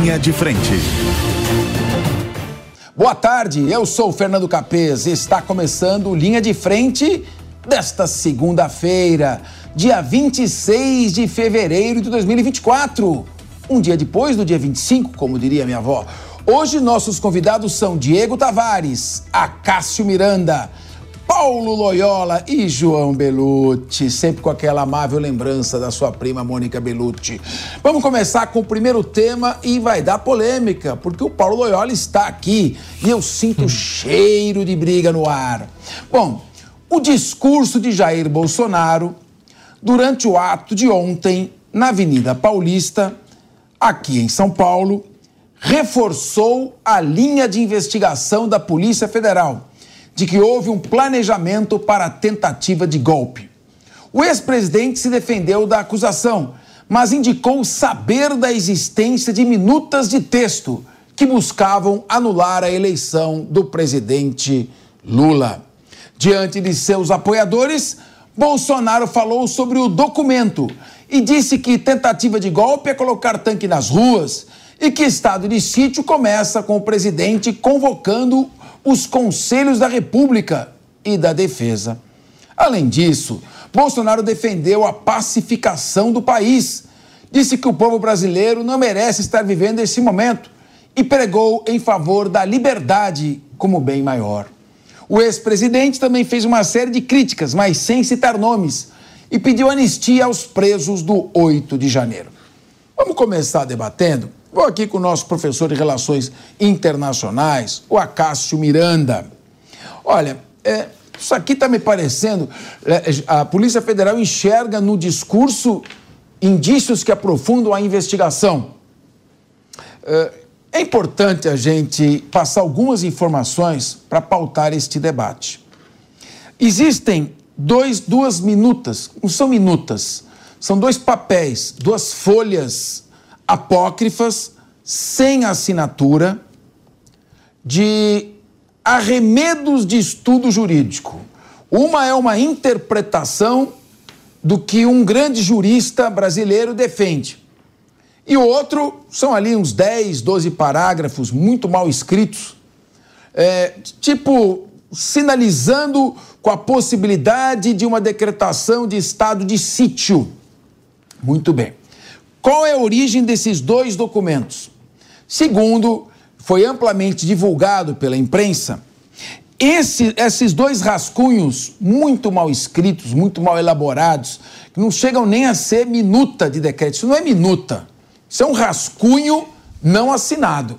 Linha de Frente. Boa tarde, eu sou Fernando Capês e está começando Linha de Frente desta segunda-feira, dia 26 de fevereiro de 2024. Um dia depois do dia 25, como diria minha avó. Hoje nossos convidados são Diego Tavares, Acácio Miranda, Paulo Loyola e João Belucci, sempre com aquela amável lembrança da sua prima Mônica Belucci. Vamos começar com o primeiro tema e vai dar polêmica, porque o Paulo Loyola está aqui e eu sinto cheiro de briga no ar. Bom, o discurso de Jair Bolsonaro durante o ato de ontem na Avenida Paulista, aqui em São Paulo, reforçou a linha de investigação da Polícia Federal de que houve um planejamento para a tentativa de golpe. O ex-presidente se defendeu da acusação, mas indicou saber da existência de minutas de texto que buscavam anular a eleição do presidente Lula. Diante de seus apoiadores, Bolsonaro falou sobre o documento e disse que tentativa de golpe é colocar tanque nas ruas e que estado de sítio começa com o presidente convocando os conselhos da República e da Defesa. Além disso, Bolsonaro defendeu a pacificação do país. Disse que o povo brasileiro não merece estar vivendo esse momento e pregou em favor da liberdade como bem maior. O ex-presidente também fez uma série de críticas, mas sem citar nomes, e pediu anistia aos presos do 8 de janeiro. Vamos começar debatendo Vou aqui com o nosso professor de Relações Internacionais, o Acácio Miranda. Olha, é, isso aqui está me parecendo. É, a Polícia Federal enxerga no discurso indícios que aprofundam a investigação. É, é importante a gente passar algumas informações para pautar este debate. Existem dois, duas minutas, não são minutas, são dois papéis, duas folhas apócrifas, sem assinatura, de arremedos de estudo jurídico. Uma é uma interpretação do que um grande jurista brasileiro defende. E o outro são ali uns 10, 12 parágrafos muito mal escritos, é, tipo sinalizando com a possibilidade de uma decretação de estado de sítio. Muito bem. Qual é a origem desses dois documentos? Segundo, foi amplamente divulgado pela imprensa, esse, esses dois rascunhos muito mal escritos, muito mal elaborados, que não chegam nem a ser minuta de decreto. Isso não é minuta. Isso é um rascunho não assinado.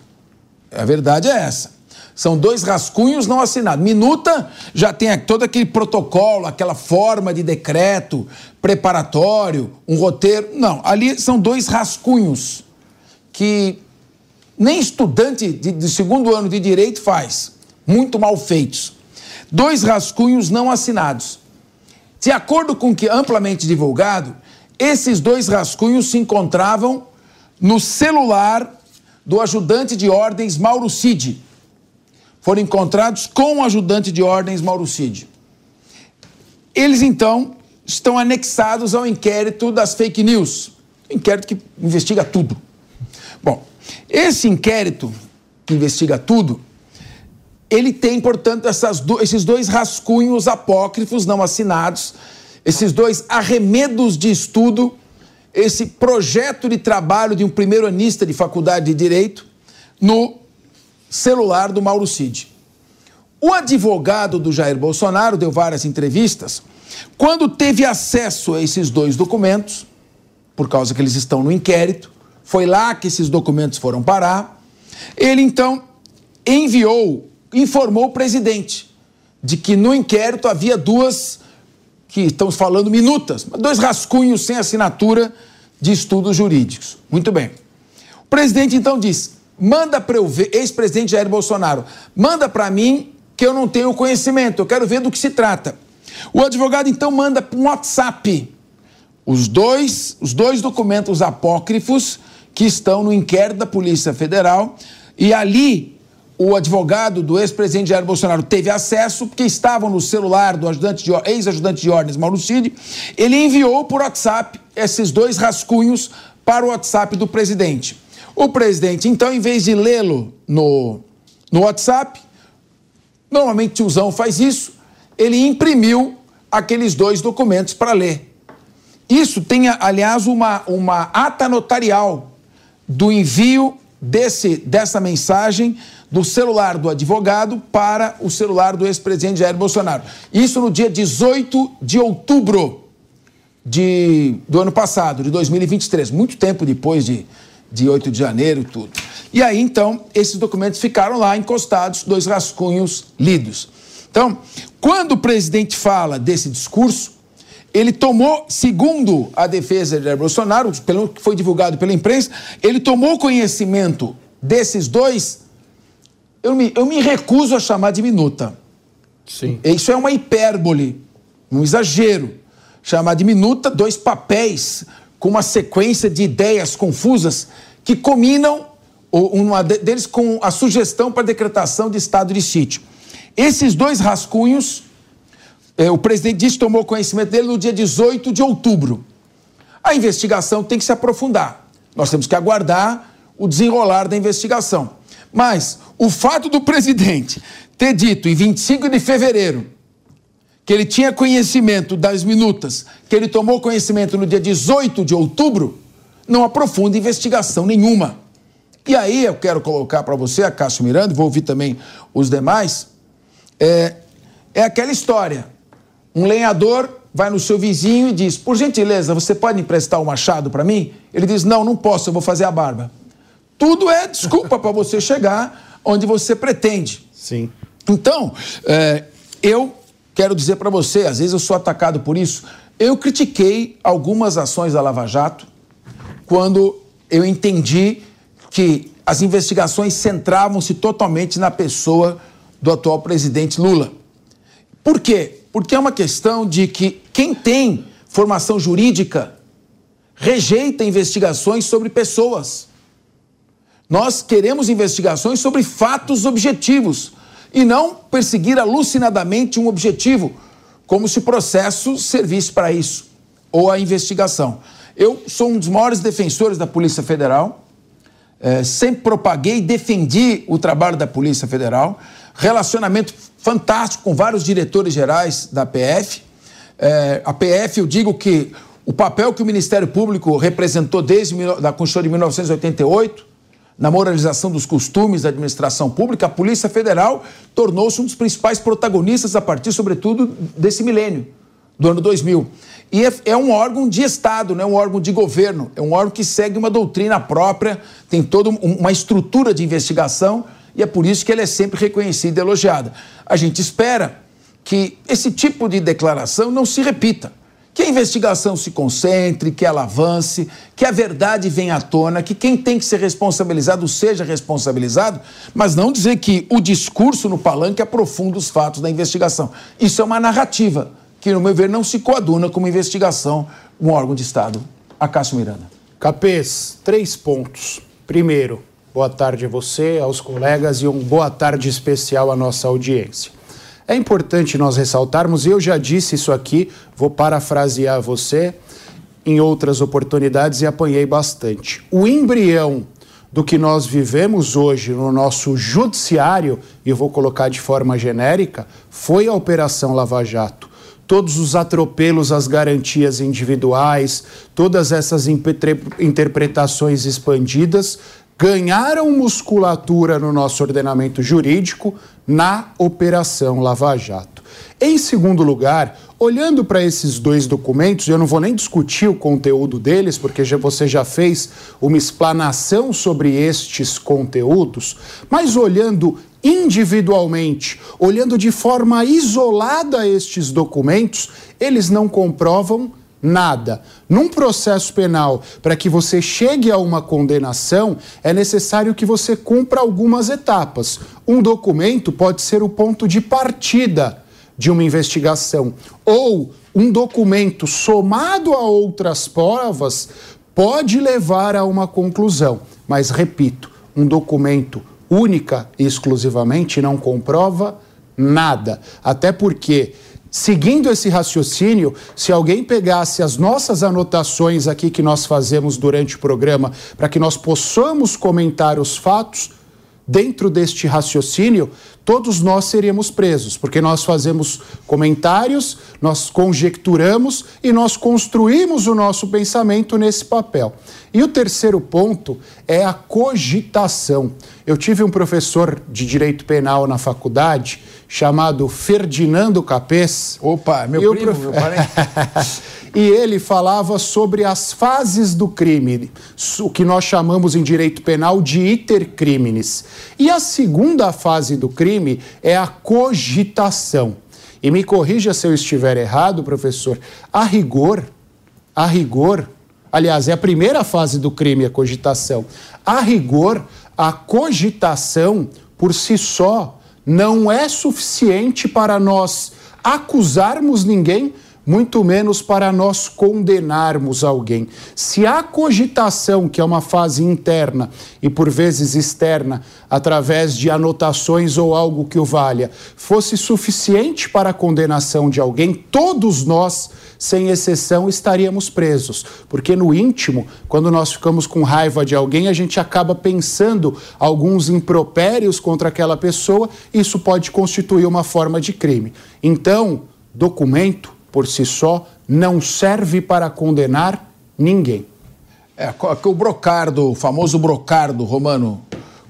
A verdade é essa. São dois rascunhos não assinados. Minuta já tem todo aquele protocolo, aquela forma de decreto preparatório, um roteiro. Não, ali são dois rascunhos que nem estudante de, de segundo ano de direito faz. Muito mal feitos. Dois rascunhos não assinados. De acordo com o que amplamente divulgado, esses dois rascunhos se encontravam no celular do ajudante de ordens Mauro Cid foram encontrados com o ajudante de ordens Mauro Cid. Eles, então, estão anexados ao inquérito das fake news, inquérito que investiga tudo. Bom, esse inquérito que investiga tudo, ele tem, portanto, do, esses dois rascunhos apócrifos não assinados, esses dois arremedos de estudo esse projeto de trabalho de um primeiro-anista de faculdade de Direito no celular do Mauro Cid. O advogado do Jair Bolsonaro deu várias entrevistas. Quando teve acesso a esses dois documentos, por causa que eles estão no inquérito, foi lá que esses documentos foram parar. Ele então enviou, informou o presidente de que no inquérito havia duas, que estamos falando minutas, dois rascunhos sem assinatura de estudos jurídicos. Muito bem. O presidente então disse: manda para eu ver, ex-presidente Jair Bolsonaro, manda para mim que eu não tenho conhecimento, eu quero ver do que se trata. O advogado então manda um WhatsApp os dois, os dois documentos apócrifos que estão no inquérito da Polícia Federal e ali o advogado do ex-presidente Jair Bolsonaro teve acesso, porque estavam no celular do ajudante de, ex-ajudante de ordens Mauro Cid, ele enviou por WhatsApp esses dois rascunhos para o WhatsApp do presidente. O presidente, então, em vez de lê-lo no, no WhatsApp, Normalmente tiozão faz isso, ele imprimiu aqueles dois documentos para ler. Isso tem, aliás, uma, uma ata notarial do envio desse, dessa mensagem do celular do advogado para o celular do ex-presidente Jair Bolsonaro. Isso no dia 18 de outubro de, do ano passado, de 2023, muito tempo depois de, de 8 de janeiro e tudo. E aí, então, esses documentos ficaram lá encostados, dois rascunhos lidos. Então, quando o presidente fala desse discurso, ele tomou, segundo a defesa de Jair Bolsonaro, pelo que foi divulgado pela imprensa, ele tomou conhecimento desses dois. Eu me, eu me recuso a chamar de minuta. Sim. Isso é uma hipérbole, um exagero. Chamar de minuta dois papéis com uma sequência de ideias confusas que combinam uma deles com a sugestão para decretação de estado de sítio. Esses dois rascunhos, é, o presidente disse tomou conhecimento dele no dia 18 de outubro. A investigação tem que se aprofundar. Nós temos que aguardar o desenrolar da investigação. Mas o fato do presidente ter dito em 25 de fevereiro que ele tinha conhecimento das minutas, que ele tomou conhecimento no dia 18 de outubro, não aprofunda investigação nenhuma. E aí eu quero colocar para você, a Cássio Miranda, vou ouvir também os demais, é, é aquela história. Um lenhador vai no seu vizinho e diz: Por gentileza, você pode emprestar o um machado para mim? Ele diz: Não, não posso, eu vou fazer a barba. Tudo é desculpa para você chegar onde você pretende. Sim. Então, é, eu quero dizer para você, às vezes eu sou atacado por isso. Eu critiquei algumas ações da Lava Jato quando eu entendi que as investigações centravam-se totalmente na pessoa do atual presidente Lula. Por quê? Porque é uma questão de que quem tem formação jurídica rejeita investigações sobre pessoas. Nós queremos investigações sobre fatos objetivos e não perseguir alucinadamente um objetivo, como se o processo servisse para isso, ou a investigação. Eu sou um dos maiores defensores da Polícia Federal, é, sempre propaguei e defendi o trabalho da Polícia Federal, relacionamento fantástico com vários diretores gerais da PF. É, a PF, eu digo que o papel que o Ministério Público representou desde a Constituição de 1988, na moralização dos costumes da administração pública, a Polícia Federal tornou-se um dos principais protagonistas a partir, sobretudo, desse milênio, do ano 2000. E é, é, um órgão de Estado, não é um órgão de governo. É um órgão que segue uma doutrina própria, tem toda uma estrutura de investigação e é por isso que ele é sempre reconhecido e elogiado. A gente espera que esse tipo de declaração não se repita. Que a investigação se concentre, que ela avance, que a verdade venha à tona, que quem tem que ser responsabilizado seja responsabilizado, mas não dizer que o discurso no palanque aprofunda os fatos da investigação. Isso é uma narrativa que, no meu ver, não se coaduna como investigação um órgão de Estado. Acácio Miranda. Capês, três pontos. Primeiro, boa tarde a você, aos colegas e um boa tarde especial à nossa audiência. É importante nós ressaltarmos, eu já disse isso aqui, vou parafrasear você em outras oportunidades e apanhei bastante. O embrião do que nós vivemos hoje no nosso judiciário, e vou colocar de forma genérica, foi a Operação Lava Jato todos os atropelos às garantias individuais, todas essas interpretações expandidas ganharam musculatura no nosso ordenamento jurídico na Operação Lava Jato. Em segundo lugar, olhando para esses dois documentos, eu não vou nem discutir o conteúdo deles, porque já, você já fez uma explanação sobre estes conteúdos, mas olhando individualmente, olhando de forma isolada estes documentos, eles não comprovam nada. Num processo penal, para que você chegue a uma condenação, é necessário que você cumpra algumas etapas. Um documento pode ser o ponto de partida de uma investigação, ou um documento somado a outras provas pode levar a uma conclusão. Mas repito, um documento única e exclusivamente não comprova nada. Até porque, seguindo esse raciocínio, se alguém pegasse as nossas anotações aqui que nós fazemos durante o programa para que nós possamos comentar os fatos, dentro deste raciocínio, todos nós seríamos presos, porque nós fazemos comentários, nós conjecturamos e nós construímos o nosso pensamento nesse papel. E o terceiro ponto é a cogitação. Eu tive um professor de direito penal na faculdade chamado Ferdinando Capês. Opa, meu primo, prof... meu parente. e ele falava sobre as fases do crime, o que nós chamamos em direito penal de iter criminis. E a segunda fase do crime é a cogitação. E me corrija se eu estiver errado, professor, a rigor, a rigor, aliás, é a primeira fase do crime a cogitação. A rigor, a cogitação por si só não é suficiente para nós acusarmos ninguém, muito menos para nós condenarmos alguém. Se a cogitação, que é uma fase interna e por vezes externa, através de anotações ou algo que o valha, fosse suficiente para a condenação de alguém, todos nós, sem exceção, estaríamos presos. Porque no íntimo, quando nós ficamos com raiva de alguém, a gente acaba pensando alguns impropérios contra aquela pessoa, isso pode constituir uma forma de crime. Então, documento por si só, não serve para condenar ninguém. É, o brocardo, o famoso brocardo romano,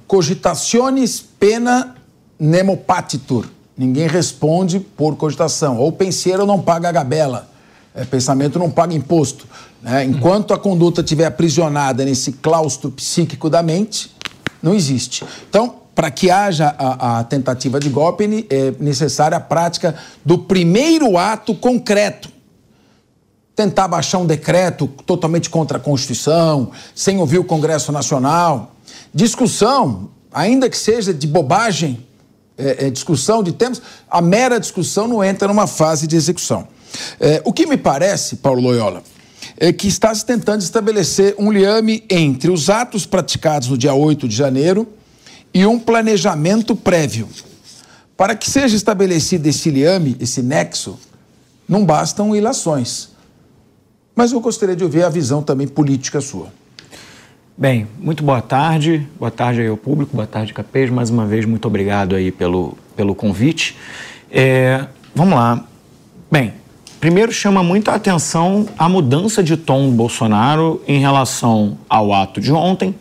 cogitationes pena nemo patitur. Ninguém responde por cogitação. Ou penseiro não paga a gabela. É, pensamento não paga imposto. Né? Enquanto a conduta estiver aprisionada nesse claustro psíquico da mente, não existe. Então, para que haja a, a, tentativa de golpe, é necessária a prática do primeiro ato concreto. Tentar baixar um decreto totalmente contra a Constituição, sem ouvir o Congresso Nacional. Discussão, ainda que seja de bobagem, é, é, discussão de temas, a mera discussão não entra numa fase de execução. É, o que me parece, Paulo Loyola, é que está se tentando estabelecer um liame entre os atos praticados no dia 8 de janeiro e um planejamento prévio. Para que seja estabelecido esse liame, esse nexo, não bastam ilações. Mas eu gostaria de ouvir a visão também política sua. Bem, muito boa tarde. Boa tarde aí ao público, boa tarde, Capês. Mais uma vez, muito obrigado aí pelo, pelo convite. É, vamos lá. Bem, primeiro chama muita atenção a mudança de tom do Bolsonaro em relação ao ato de ontem,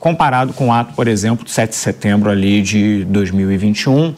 comparado com o ato, por exemplo, do 7 de setembro ali de 2021.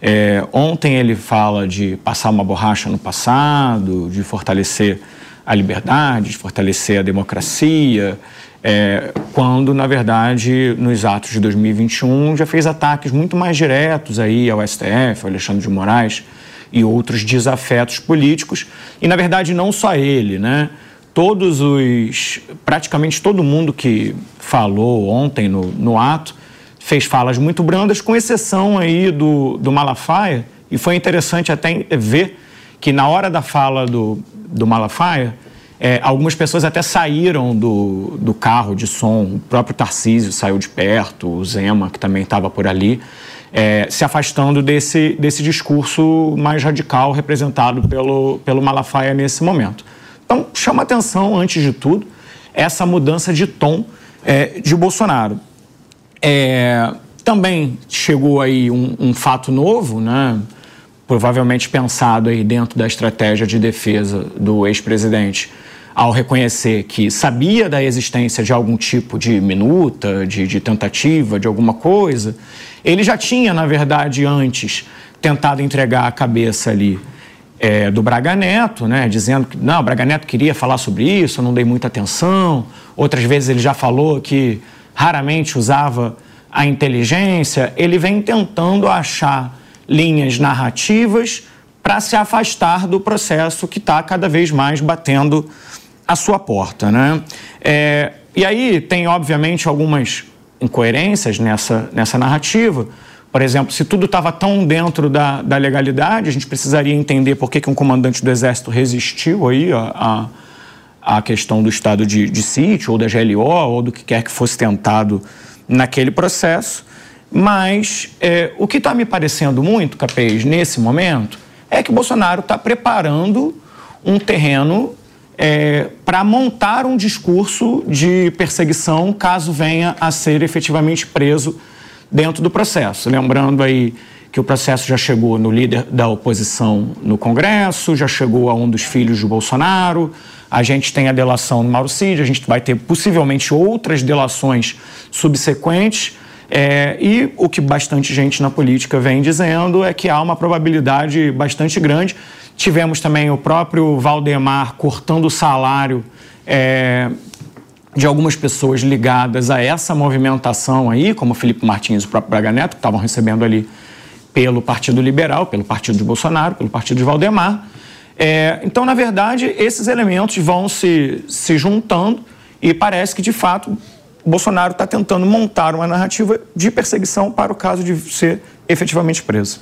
É, ontem ele fala de passar uma borracha no passado, de fortalecer a liberdade, de fortalecer a democracia, é, quando, na verdade, nos atos de 2021 já fez ataques muito mais diretos aí ao STF, ao Alexandre de Moraes e outros desafetos políticos. E, na verdade, não só ele, né? Todos os. praticamente todo mundo que falou ontem no, no ato fez falas muito brandas, com exceção aí do, do Malafaia, e foi interessante até ver que na hora da fala do, do Malafaia, é, algumas pessoas até saíram do, do carro de som, o próprio Tarcísio saiu de perto, o Zema, que também estava por ali, é, se afastando desse, desse discurso mais radical representado pelo, pelo Malafaia nesse momento. Então, chama atenção, antes de tudo, essa mudança de tom é, de Bolsonaro. É, também chegou aí um, um, fato novo, né? provavelmente pensado aí dentro da estratégia de defesa do ex-presidente, ao reconhecer que sabia da existência de algum tipo de minuta, de, de tentativa, de alguma coisa, ele já tinha, na verdade, antes tentado entregar a cabeça ali é, do Braga Neto, né, dizendo que não, o Braga Neto queria falar sobre isso, eu não dei muita atenção. Outras vezes ele já falou que raramente usava a inteligência. Ele vem tentando achar linhas narrativas para se afastar do processo que está cada vez mais batendo a sua porta. Né? É, e aí tem, obviamente, algumas incoerências nessa, nessa narrativa. Por exemplo, se tudo estava tão dentro da, da, legalidade, a gente precisaria entender por que, que um comandante do Exército resistiu aí a, a, a questão do estado de, de sítio, ou da GLO, ou do que quer que fosse tentado naquele processo. Mas é, o que está me parecendo muito, Capês, nesse momento, é que Bolsonaro está preparando um terreno é, para montar um discurso de perseguição caso venha a ser efetivamente preso dentro do processo. Lembrando aí que o processo já chegou no líder da oposição no Congresso, já chegou a um dos filhos de Bolsonaro, a gente tem a delação no Mauro Cid, a gente vai ter possivelmente outras delações subsequentes. É, e o que bastante gente na política vem dizendo é que há uma probabilidade bastante grande Tivemos também o próprio Valdemar cortando o salário é, de algumas pessoas ligadas a essa movimentação aí, como Felipe Martins e o próprio Braga Neto, que estavam recebendo ali pelo Partido Liberal, pelo Partido de Bolsonaro, pelo Partido de Valdemar. É, então, na verdade, esses elementos vão se, se juntando e parece que, de fato, Bolsonaro está tentando montar uma narrativa de perseguição para o caso de ser efetivamente preso.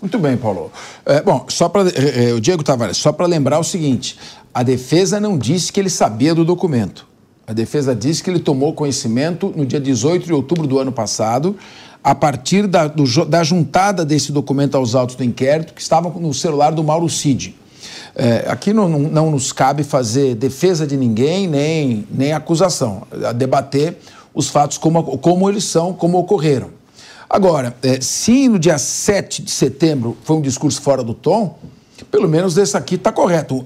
Muito bem, Paulo. É, bom, só para é, é, o Diego Tavares, só para lembrar o seguinte: a defesa não disse que ele sabia do documento. A defesa disse que ele tomou conhecimento no dia 18 de outubro do ano passado, a partir da, do, da juntada desse documento aos autos do inquérito que estavam no celular do Mauro Cid. É, aqui não, não, não, nos cabe fazer defesa de ninguém, nem, nem acusação, a debater os fatos como, como eles são, como ocorreram. Agora, é, se no dia 7 de setembro foi um discurso fora do tom, pelo menos esse aqui está correto.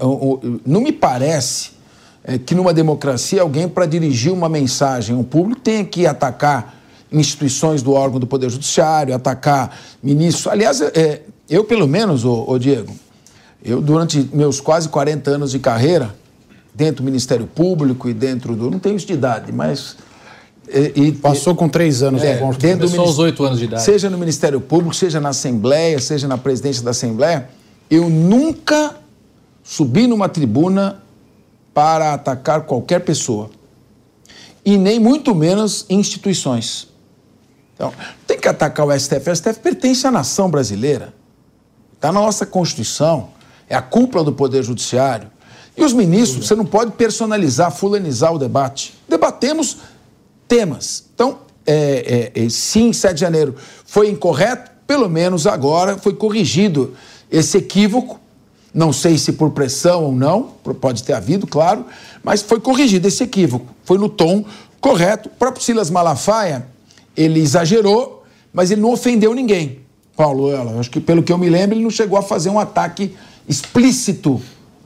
Não me parece é, que numa democracia alguém, para dirigir uma mensagem ao público, tenha que atacar instituições do órgão do Poder Judiciário, atacar ministros. Aliás, é, eu, pelo menos, ô, ô Diego, eu, durante meus quase 40 anos de carreira, dentro do Ministério Público e dentro do. Não tenho isso de idade, mas e, e, Passou com três anos. É, né? dentro Começou aos oito anos de idade. Seja no Ministério Público, seja na Assembleia, seja na presidência da Assembleia, eu nunca subi numa tribuna para atacar qualquer pessoa. E nem muito menos instituições. Então, tem que atacar o STF. O STF pertence à nação brasileira. Está na nossa Constituição. É a cúpula do Poder Judiciário. E os ministros, você não pode personalizar, fulanizar o debate. Debatemos temas. Então, é, é, é, sim, 7 de janeiro foi incorreto, pelo menos agora foi corrigido esse equívoco. Não sei se por pressão ou não, pode ter havido, claro, mas foi corrigido esse equívoco. Foi no tom correto. O próprio Silas Malafaia, ele exagerou, mas ele não ofendeu ninguém. Paulo, acho que pelo que eu me lembro, ele não chegou a fazer um ataque explícito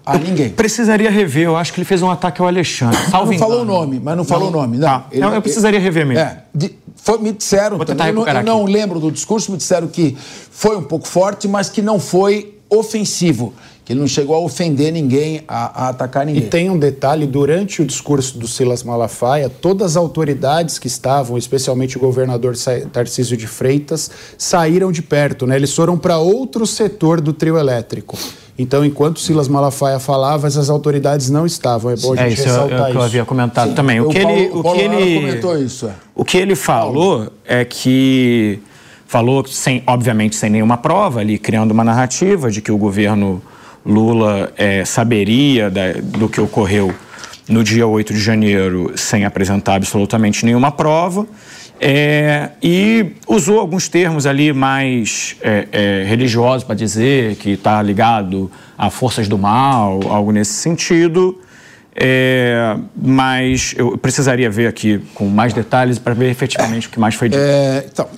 a ninguém. Precisaria rever, eu acho que ele fez um ataque ao Alexandre. Salvo não falou o nome, mas não falou o nome. Não, ah, ele, não eu precisaria rever mesmo. É, de, foi, me disseram, também, eu, não, eu não lembro do discurso, me disseram que foi um pouco forte, mas que não foi ofensivo que ele não chegou a ofender ninguém, a, a, atacar ninguém. E tem um detalhe: durante o discurso do Silas Malafaia, todas as autoridades que estavam, especialmente o governador Tarcísio de Freitas, saíram de perto, né? Eles foram para outro setor do trio elétrico. Então, enquanto Silas Malafaia falava, essas autoridades não estavam. É bom a gente é, isso ressaltar é, é, que eu havia comentado Sim. também. O, o que Paulo, ele, o, que ele comentou isso. É. O que ele falou Paulo. é que falou sem, obviamente, sem nenhuma prova, ali criando uma narrativa de que o governo Lula é, saberia da, do que ocorreu no dia 8 de janeiro sem apresentar absolutamente nenhuma prova. É, e usou alguns termos ali mais é, é, religiosos para dizer que está ligado a forças do mal, algo nesse sentido. É, mas eu precisaria ver aqui com mais detalhes para ver efetivamente o que mais foi dito. É, então,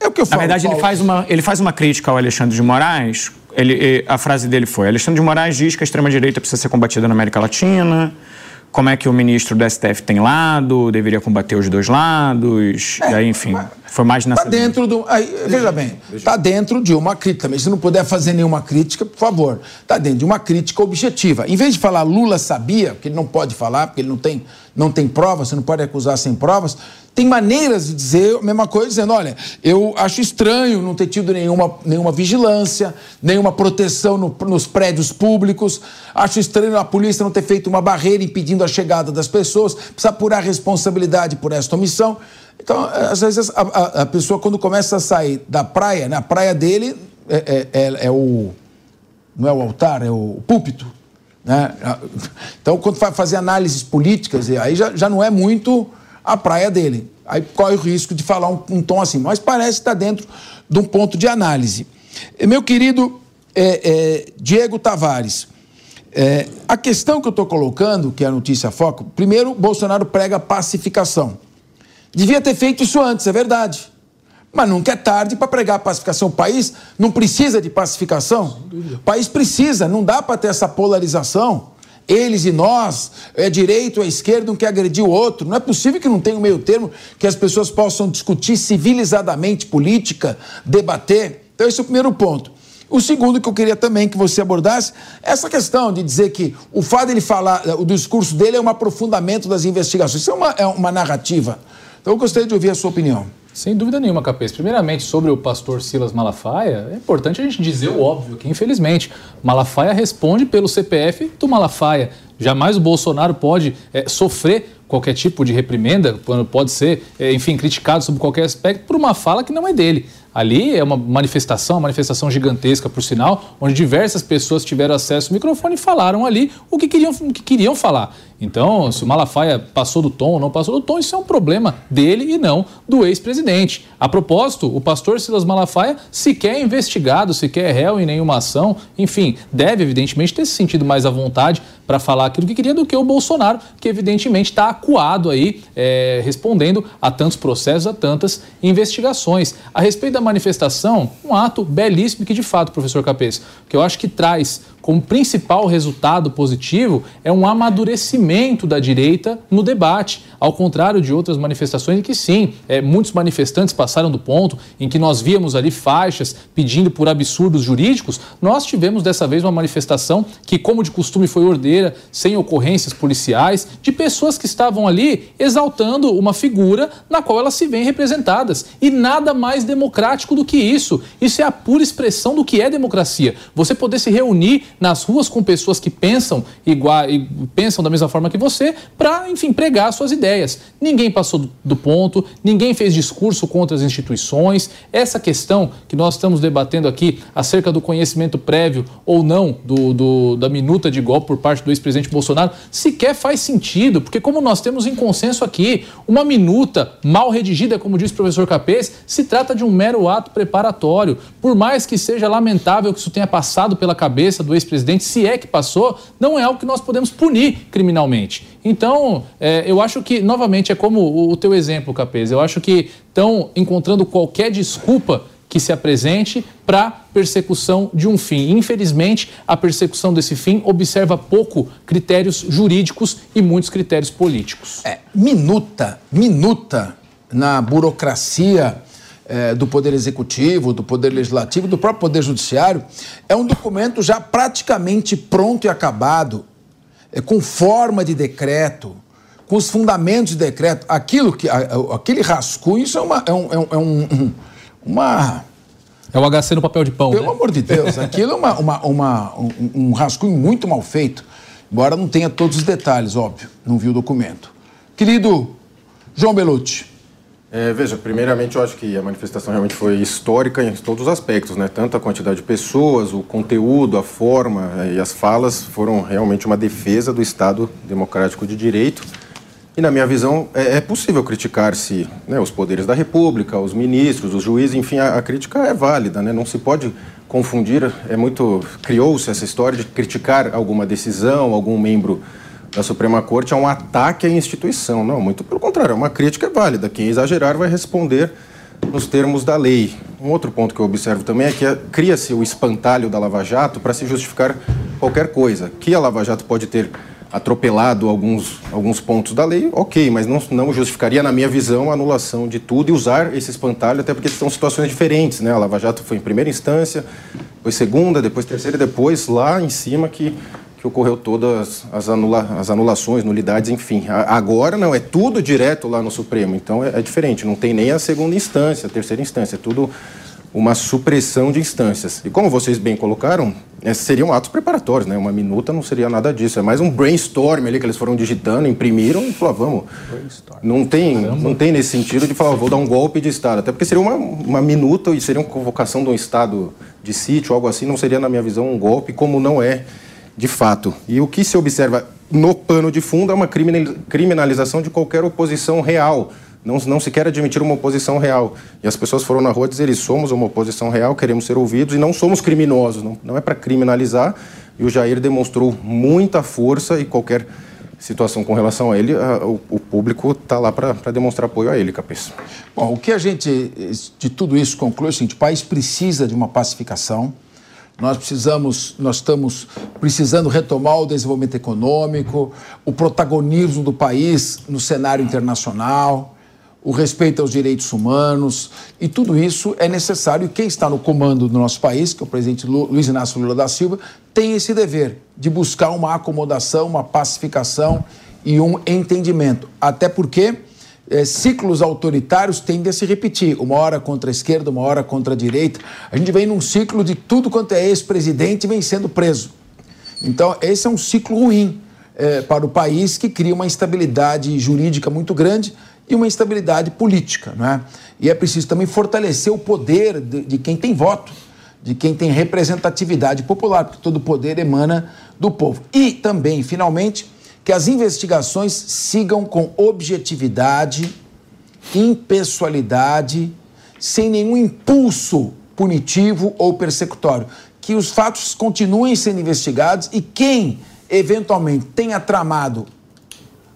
é o que eu falo. Na verdade, Paulo. ele faz, uma, ele faz uma crítica ao Alexandre de Moraes ele, a frase dele foi: Alexandre de Moraes diz que a extrema-direita precisa ser combatida na América Latina. Como é que o ministro do STF tem lado, deveria combater os dois lados, é, e aí, enfim, foi mais nessa. Está dentro do. Aí, veja bem, está dentro de uma crítica. Também, se não puder fazer nenhuma crítica, por favor. Está dentro de uma crítica objetiva. Em vez de falar Lula sabia, que ele não pode falar, porque ele não tem, não tem provas, você não pode acusar sem provas, tem maneiras de dizer a mesma coisa, dizendo: olha, eu acho estranho não ter tido nenhuma, nenhuma vigilância, nenhuma proteção no, nos prédios públicos, acho estranho a polícia não ter feito uma barreira impedindo a chegada das pessoas, precisa apurar responsabilidade por esta omissão. Então, às vezes, a, a, a, pessoa, quando começa a sair da praia, né, a praia dele é, é, é, é o. Não é o altar, é o púlpito. Né? Então, quando vai fazer análises políticas, aí já, já não é muito a praia dele. Aí corre o risco de falar um, um tom assim. Mas parece estar dentro de um ponto de análise. Meu querido é, é, Diego Tavares, é, a questão que eu estou colocando, que é a notícia foco, primeiro, Bolsonaro prega pacificação. Devia ter feito isso antes, é verdade. Mas nunca é tarde para pregar a pacificação. O país não precisa de pacificação. O país precisa, não dá para ter essa polarização. Eles e nós, é direito, é esquerda, um quer agredir o outro. Não é possível que não tenha um meio termo que as pessoas possam discutir civilizadamente política, debater. Então, esse é o primeiro ponto. O segundo que eu queria também que você abordasse, é essa questão de dizer que o fato de ele falar, o discurso dele é um aprofundamento das investigações. Isso é uma, é uma narrativa. Então eu gostaria de ouvir a sua opinião. Sem dúvida nenhuma, Capês. Primeiramente, sobre o pastor Silas Malafaia, é importante a gente dizer o óbvio, que infelizmente Malafaia responde pelo CPF do Malafaia. Jamais o Bolsonaro pode é, sofrer qualquer tipo de reprimenda, quando pode ser, é, enfim, criticado sobre qualquer aspecto por uma fala que não é dele. Ali é uma manifestação, uma manifestação gigantesca, por sinal, onde diversas pessoas tiveram acesso ao microfone e falaram ali o que queriam, o que queriam falar. Então, se o Malafaia passou do tom ou não passou do tom, isso é um problema dele e não do ex-presidente. A propósito, o pastor Silas Malafaia sequer é investigado, sequer é réu em nenhuma ação, enfim, deve evidentemente ter se sentido mais à vontade para falar aquilo que queria do que o Bolsonaro, que evidentemente está acuado aí, é, respondendo a tantos processos, a tantas investigações. A respeito da manifestação, um ato belíssimo que, de fato, professor Capês, que eu acho que traz como principal resultado positivo é um amadurecimento da direita no debate, ao contrário de outras manifestações em que sim, é, muitos manifestantes passaram do ponto em que nós víamos ali faixas pedindo por absurdos jurídicos, nós tivemos dessa vez uma manifestação que, como de costume, foi ordeira, sem ocorrências policiais, de pessoas que estavam ali exaltando uma figura na qual elas se veem representadas. E nada mais democrático do que isso. Isso é a pura expressão do que é democracia. Você poder se reunir nas ruas com pessoas que pensam igual e pensam da mesma forma que você, para, enfim, pregar suas ideias. Ninguém passou do ponto, ninguém fez discurso contra as instituições. Essa questão que nós estamos debatendo aqui acerca do conhecimento prévio ou não do, do da minuta de golpe por parte do ex-presidente Bolsonaro sequer faz sentido, porque como nós temos em consenso aqui, uma minuta mal redigida, como diz o professor Capês, se trata de um mero ato preparatório. Por mais que seja lamentável que isso tenha passado pela cabeça do ex-presidente, se é que passou, não é algo que nós podemos punir criminalmente. Então, é, eu acho que, novamente, é como o, o teu exemplo, Capês, eu acho que estão encontrando qualquer desculpa que se apresente para persecução de um fim. Infelizmente, a persecução desse fim observa pouco critérios jurídicos e muitos critérios políticos. É, minuta, minuta na burocracia é, do Poder Executivo, do Poder Legislativo, do próprio Poder Judiciário, é um documento já praticamente pronto e acabado, é, com forma de decreto, com os fundamentos de decreto. Aquilo que, aquele rascunho, isso é uma. É um, é um, é uma é o HC no papel de pão. Pelo né? amor de Deus, aquilo é uma, uma, uma um, um, rascunho muito mal feito, embora não tenha todos os detalhes, óbvio, não vi o documento. Querido João Belucci, é, veja, primeiramente eu acho que a manifestação realmente foi histórica em todos os aspectos, né? Tanto a quantidade de pessoas, o conteúdo, a forma é, e as falas foram realmente uma defesa do Estado democrático de direito. E na minha visão é, é possível criticar-se né, os poderes da República, os ministros, os juízes, enfim, a, a crítica é válida, né? Não se pode confundir. É muito criou-se essa história de criticar alguma decisão, algum membro da Suprema Corte é um ataque à instituição. Não, muito pelo contrário, é uma crítica válida. Quem exagerar vai responder nos termos da lei. um outro ponto que eu observo também é que cria-se o espantalho da Lava Jato para se justificar qualquer coisa. Que a Lava Jato pode ter atropelado alguns, alguns pontos da lei, ok, mas não, não justificaria, na minha visão, a anulação de tudo e usar esse espantalho, até porque são situações diferentes, né? A Lava Jato foi em primeira instância, depois segunda, depois terceira e depois lá em cima que, que ocorreu todas as, anula, as anulações, nulidades, enfim. A, agora não, é tudo direto lá no Supremo, então é, é diferente, não tem nem a segunda instância, a terceira instância, é tudo uma supressão de instâncias. E como vocês bem colocaram, é, seriam atos preparatórios, né? Uma minuta não seria nada disso. É mais um brainstorm ali que eles foram digitando, imprimiram e falaram, vamos. Não tem, não tem nesse sentido de falar, vou dar um golpe de Estado. Até porque seria uma, uma minuta e seria uma convocação de um Estado de sítio, algo assim, não seria, na minha visão, um golpe, como não é de fato. E o que se observa no pano de fundo é uma criminalização de qualquer oposição real não, não se quer admitir uma oposição real. E as pessoas foram na rua dizer: somos uma oposição real, queremos ser ouvidos e não somos criminosos. Não, não é para criminalizar. E o Jair demonstrou muita força e qualquer situação com relação a ele, a, o, o, público está lá para demonstrar apoio a ele, Cabeça. Bom, o que a gente de tudo isso conclui é o seguinte: o país precisa de uma pacificação. Nós precisamos, nós estamos precisando retomar o desenvolvimento econômico, o protagonismo do país no cenário internacional o respeito aos direitos humanos, e tudo isso é necessário. E quem está no comando do nosso país, que é o presidente Luiz Inácio Lula da Silva, tem esse dever de buscar uma acomodação, uma pacificação e um entendimento. Até porque é, ciclos autoritários tendem a se repetir, uma hora contra a esquerda, uma hora contra a direita. A gente vem num ciclo de tudo quanto é ex-presidente vem sendo preso. Então, esse é um ciclo ruim é, para o país que cria uma instabilidade jurídica muito grande e uma instabilidade política. Não é? E é preciso também fortalecer o poder de, de quem tem voto, de quem tem representatividade popular, porque todo poder emana do povo. E também, finalmente, que as investigações sigam com objetividade, impessoalidade, sem nenhum impulso punitivo ou persecutório. Que os fatos continuem sendo investigados e quem eventualmente tenha tramado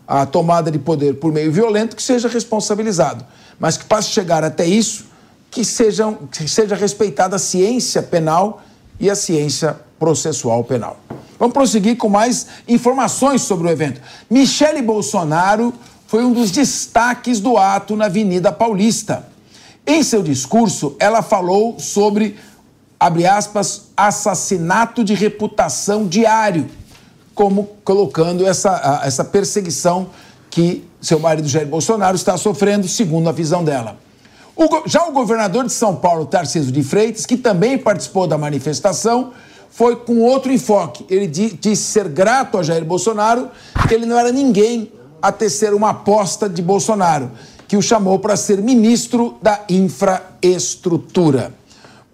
a tomada de poder por meio violento, que seja responsabilizado. Mas que passe a chegar até isso, que, sejam, que seja respeitada a ciência penal e a ciência processual penal. Vamos prosseguir com mais informações sobre o evento. Michele Bolsonaro foi um dos destaques do ato na Avenida Paulista. Em seu discurso, ela falou sobre, abre aspas, assassinato de reputação diário como colocando essa, essa perseguição que seu marido Jair Bolsonaro está sofrendo, segundo a visão dela. O, já o governador de São Paulo, Tarcísio de Freitas, que também participou da manifestação, foi com outro enfoque. Ele disse ser grato a Jair Bolsonaro, que ele não era ninguém a tecer uma aposta de Bolsonaro, que o chamou para ser ministro da infraestrutura.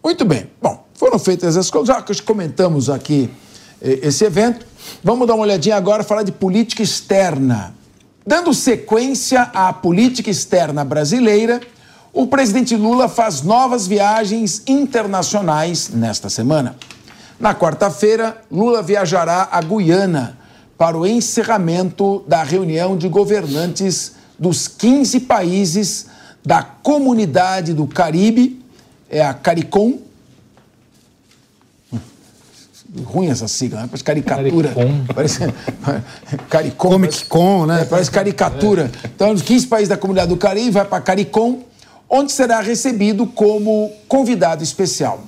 Muito bem. Bom, foram feitas as coisas, já que comentamos aqui eh, esse evento. Vamos dar uma olhadinha agora falar de política externa. Dando sequência à política externa brasileira, o presidente Lula faz novas viagens internacionais nesta semana. Na quarta-feira, Lula viajará a Guiana para o encerramento da reunião de governantes dos 15 países da Comunidade do Caribe, é a CARICOM, ruim essa sigla, né? parece caricatura. Caricom. Parece Caricom. Comic Con, né? É, parece caricatura. Então, nos 15 países da comunidade do Caribe, vai para Caricom, onde será recebido como convidado especial.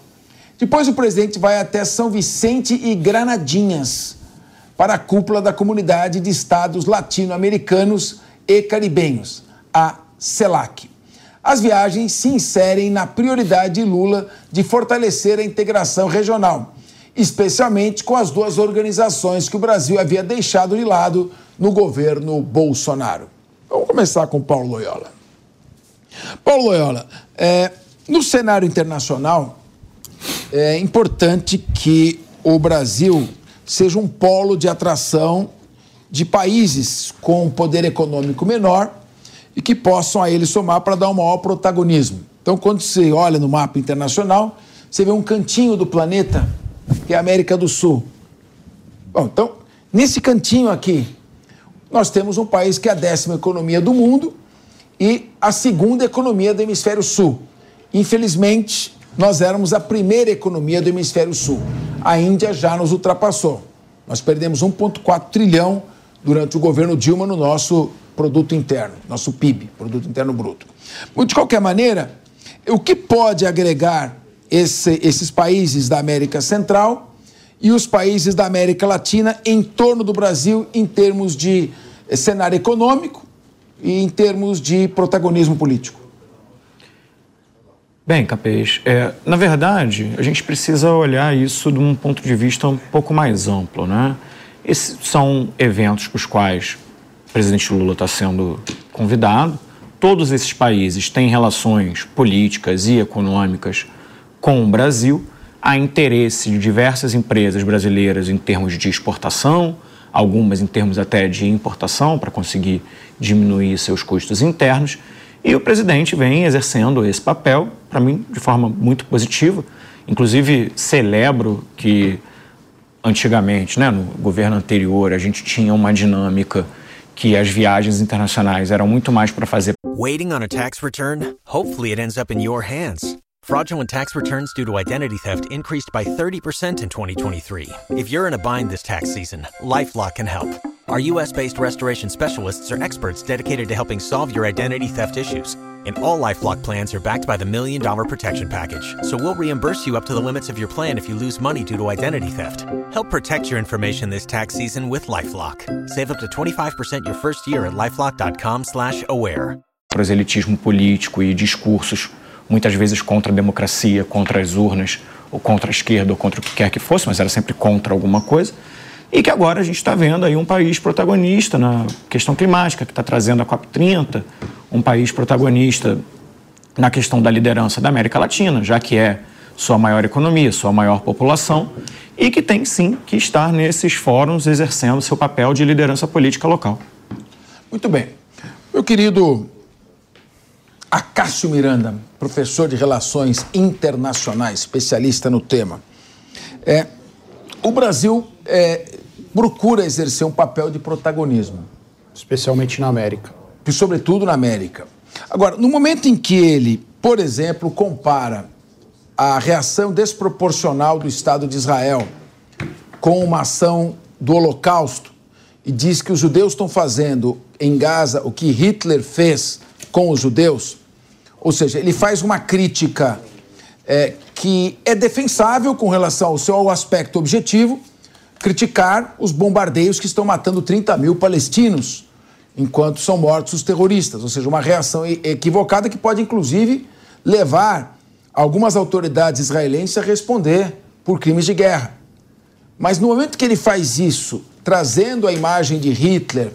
Depois o presidente vai até São Vicente e Granadinhas para a cúpula da comunidade de estados latino-americanos e caribenhos, a CELAC. As viagens se inserem na prioridade de Lula de fortalecer a integração regional especialmente com as duas organizações que o Brasil havia deixado de lado no governo Bolsonaro. Vamos começar com Paulo Loyola. Paulo Loyola, é, no cenário internacional, é importante que o Brasil seja um polo de atração de países com poder econômico menor e que possam a ele somar para dar um maior protagonismo. Então, quando você olha no mapa internacional, você vê um cantinho do planeta que é a América do Sul. Bom, então, nesse cantinho aqui, nós temos um país que é a décima economia do mundo e a segunda economia do hemisfério sul. Infelizmente, nós éramos a primeira economia do hemisfério sul. A Índia já nos ultrapassou. Nós perdemos 1,4 trilhão durante o governo Dilma no nosso produto interno, nosso PIB, produto interno bruto. De qualquer maneira, o que pode agregar esse, esses países da América Central e os países da América Latina em torno do Brasil em termos de cenário econômico e em termos de protagonismo político? Bem, Capês, é, na verdade, a gente precisa olhar isso de um ponto de vista um pouco mais amplo, né? Esses são eventos para os quais o presidente Lula está sendo convidado. Todos esses países têm relações políticas e econômicas com o Brasil. Há interesse de diversas empresas brasileiras em termos de exportação, algumas em termos até de importação, para conseguir diminuir seus custos internos. E o presidente vem exercendo esse papel, para mim, de forma muito positiva. Inclusive, celebro que antigamente, né, no governo anterior, a gente tinha uma dinâmica que as viagens internacionais eram muito mais para fazer. Waiting on a tax return? Hopefully it ends up in your hands. Fraudulent tax returns due to identity theft increased by 30% in 2023. If you're in a bind this tax season, LifeLock can help. Our US-based restoration specialists are experts dedicated to helping solve your identity theft issues. And all LifeLock plans are backed by the Million Dollar Protection Package. So we'll reimburse you up to the limits of your plan if you lose money due to identity theft. Help protect your information this tax season with LifeLock. Save up to 25% your first year at LifeLock.com slash aware. Proselitismo político e discursos, muitas vezes contra a democracia, contra as urnas, ou contra a esquerda, ou contra o que quer que fosse, mas era sempre contra alguma coisa. E que agora a gente está vendo aí um país protagonista na questão climática, que está trazendo a COP30, um país protagonista na questão da liderança da América Latina, já que é sua maior economia, sua maior população, e que tem sim que estar nesses fóruns exercendo seu papel de liderança política local. Muito bem. Meu querido Acácio Miranda, professor de Relações Internacionais, especialista no tema. É, o Brasil é, procura exercer um papel de protagonismo. Especialmente na América. E, sobretudo, na América. Agora, no momento em que ele, por exemplo, compara a reação desproporcional do Estado de Israel com uma ação do Holocausto e diz que os judeus estão fazendo em Gaza o que Hitler fez com os judeus, ou seja, ele faz uma crítica é, que é defensável com relação ao seu aspecto objetivo, criticar os bombardeios que estão matando 30 mil palestinos enquanto são mortos os terroristas, ou seja, uma reação equivocada que pode inclusive levar algumas autoridades israelenses a responder por crimes de guerra. Mas no momento que ele faz isso, trazendo a imagem de Hitler,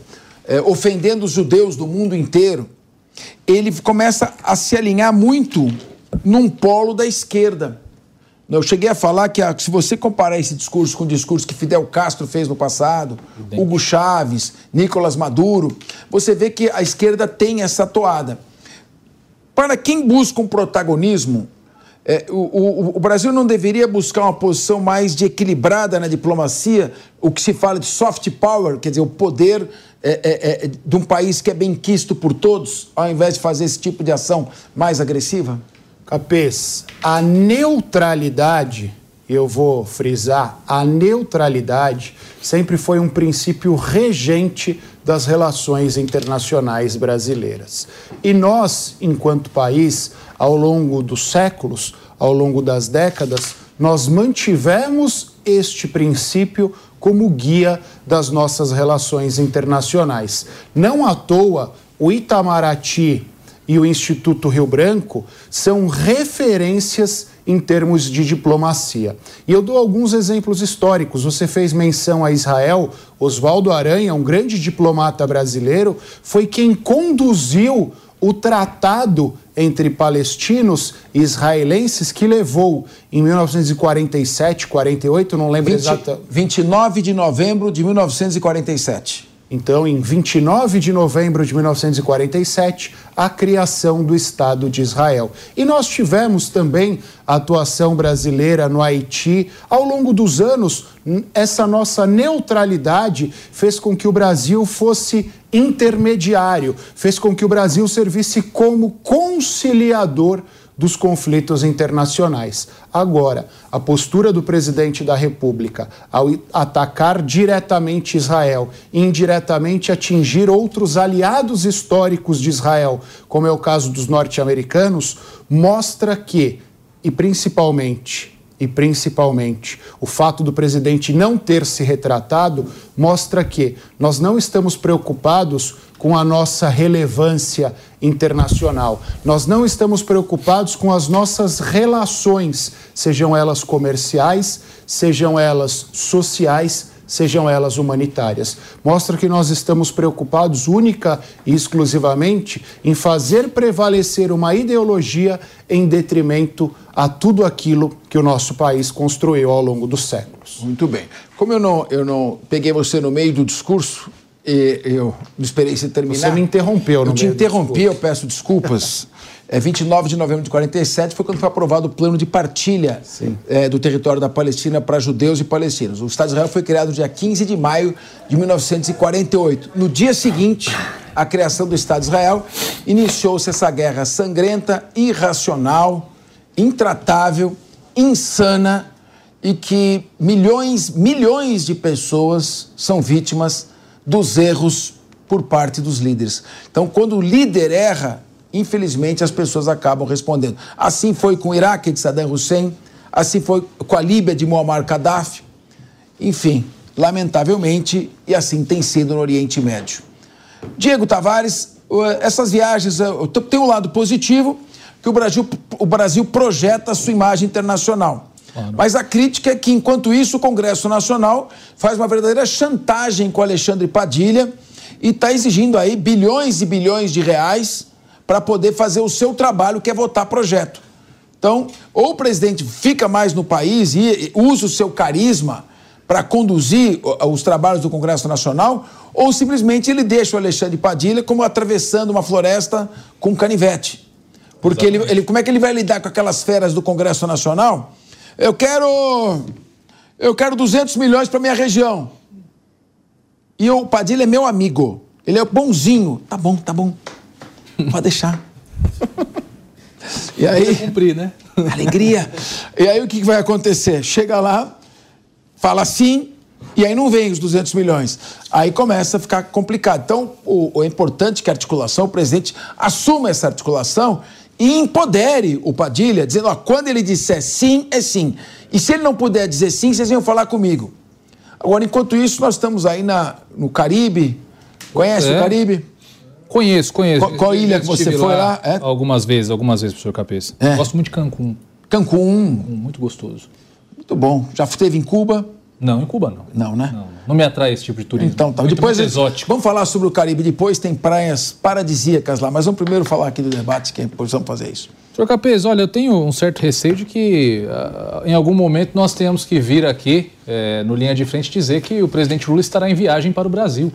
eh, ofendendo os judeus do mundo inteiro, ele começa a se alinhar muito num polo da esquerda. Eu cheguei a falar que se você comparar esse discurso com o discurso que Fidel Castro fez no passado, Hugo Chávez, Nicolás Maduro, você vê que a esquerda tem essa toada. Para quem busca um protagonismo, é, o, o, o, Brasil não deveria buscar uma posição mais de equilibrada na diplomacia, o que se fala de soft power, quer dizer, o poder é, é, é de um país que é bem quisto por todos, ao invés de fazer esse tipo de ação mais agressiva? Capês, a neutralidade, eu vou frisar, a neutralidade sempre foi um princípio regente das relações internacionais brasileiras. E nós, enquanto país, ao longo dos séculos, ao longo das décadas, nós mantivemos este princípio como guia das nossas relações internacionais. Não à toa, o Itamaraty e o Instituto Rio Branco são referências em termos de diplomacia. E eu dou alguns exemplos históricos. Você fez menção a Israel, Oswaldo Aranha, um grande diplomata brasileiro, foi quem conduziu o tratado entre palestinos e israelenses que levou em 1947, 48, não lembro 20, exatamente. 29 de novembro de 1947. Então, em 29 de novembro de 1947, a criação do Estado de Israel. E nós tivemos também a atuação brasileira no Haiti. Ao longo dos anos, essa nossa neutralidade fez com que o Brasil fosse intermediário, fez com que o Brasil servisse como conciliador dos conflitos internacionais. Agora, a postura do presidente da República ao atacar diretamente Israel, indiretamente atingir outros aliados históricos de Israel, como é o caso dos norte-americanos, mostra que, e principalmente, e principalmente o fato do presidente não ter se retratado mostra que nós não estamos preocupados com a nossa relevância internacional. Nós não estamos preocupados com as nossas relações, sejam elas comerciais, sejam elas sociais, sejam elas humanitárias. Mostra que nós estamos preocupados única e exclusivamente em fazer prevalecer uma ideologia em detrimento a tudo aquilo que o nosso país construiu ao longo dos séculos. Muito bem. Como eu não, eu não peguei você no meio do discurso, e eu não esperei você terminar. Você me interrompeu, não Eu te interrompi, eu peço desculpas. É 29 de novembro de 47 foi quando foi aprovado o plano de partilha é, do território da Palestina para judeus e palestinos. O Estado de Israel foi criado dia 15 de maio de 1948. No dia seguinte à criação do Estado de Israel, iniciou-se essa guerra sangrenta, irracional, intratável, insana e que milhões, milhões de pessoas são vítimas dos erros por parte dos líderes. Então, quando o líder erra, infelizmente as pessoas acabam respondendo. Assim foi com o Iraque de Saddam Hussein, assim foi com a Líbia de Muammar Gaddafi. Enfim, lamentavelmente, e assim tem sido no Oriente Médio. Diego Tavares, essas viagens tem um lado positivo, que o Brasil, o Brasil projeta a sua imagem internacional. Mas a crítica é que, enquanto isso, o Congresso Nacional faz uma verdadeira chantagem com Alexandre Padilha e está exigindo aí bilhões e bilhões de reais para poder fazer o seu trabalho, que é votar projeto. Então, ou o presidente fica mais no país e usa o seu carisma para conduzir os trabalhos do Congresso Nacional, ou simplesmente ele deixa o Alexandre Padilha como atravessando uma floresta com canivete. Porque ele, ele, como é que ele vai lidar com aquelas feras do Congresso Nacional? Eu quero. Eu quero 200 milhões para minha região. E o Padilha é meu amigo. Ele é bonzinho. Tá bom, tá bom. Pode deixar. E aí. cumprir, né? Alegria. E aí o que vai acontecer? Chega lá, fala sim, e aí não vem os 200 milhões. Aí começa a ficar complicado. Então, o, o é importante que a articulação, o presidente assuma essa articulação e empodere o Padilha, dizendo: ó, quando ele disser sim, é sim. E se ele não puder dizer sim, vocês vêm falar comigo. Agora, enquanto isso, nós estamos aí na, no Caribe. Conhece é. o Caribe? Conheço, conheço. Qual, qual ilha que você foi lá? lá? É? Algumas vezes, algumas vezes, professor Cabeça. É. Gosto muito de Cancún. Cancún. Cancún. Muito gostoso. Muito bom. Já esteve em Cuba? Não, em Cuba não. Não, né? Não, não me atrai esse tipo de turismo. Então, tá. Muito, depois exótico. Vamos falar sobre o Caribe depois, tem praias paradisíacas lá, mas vamos primeiro falar aqui do debate, que é importante fazer isso. Senhor Capês, olha, eu tenho um certo receio de que uh, em algum momento nós tenhamos que vir aqui, eh, no linha de frente, dizer que o presidente Lula estará em viagem para o Brasil.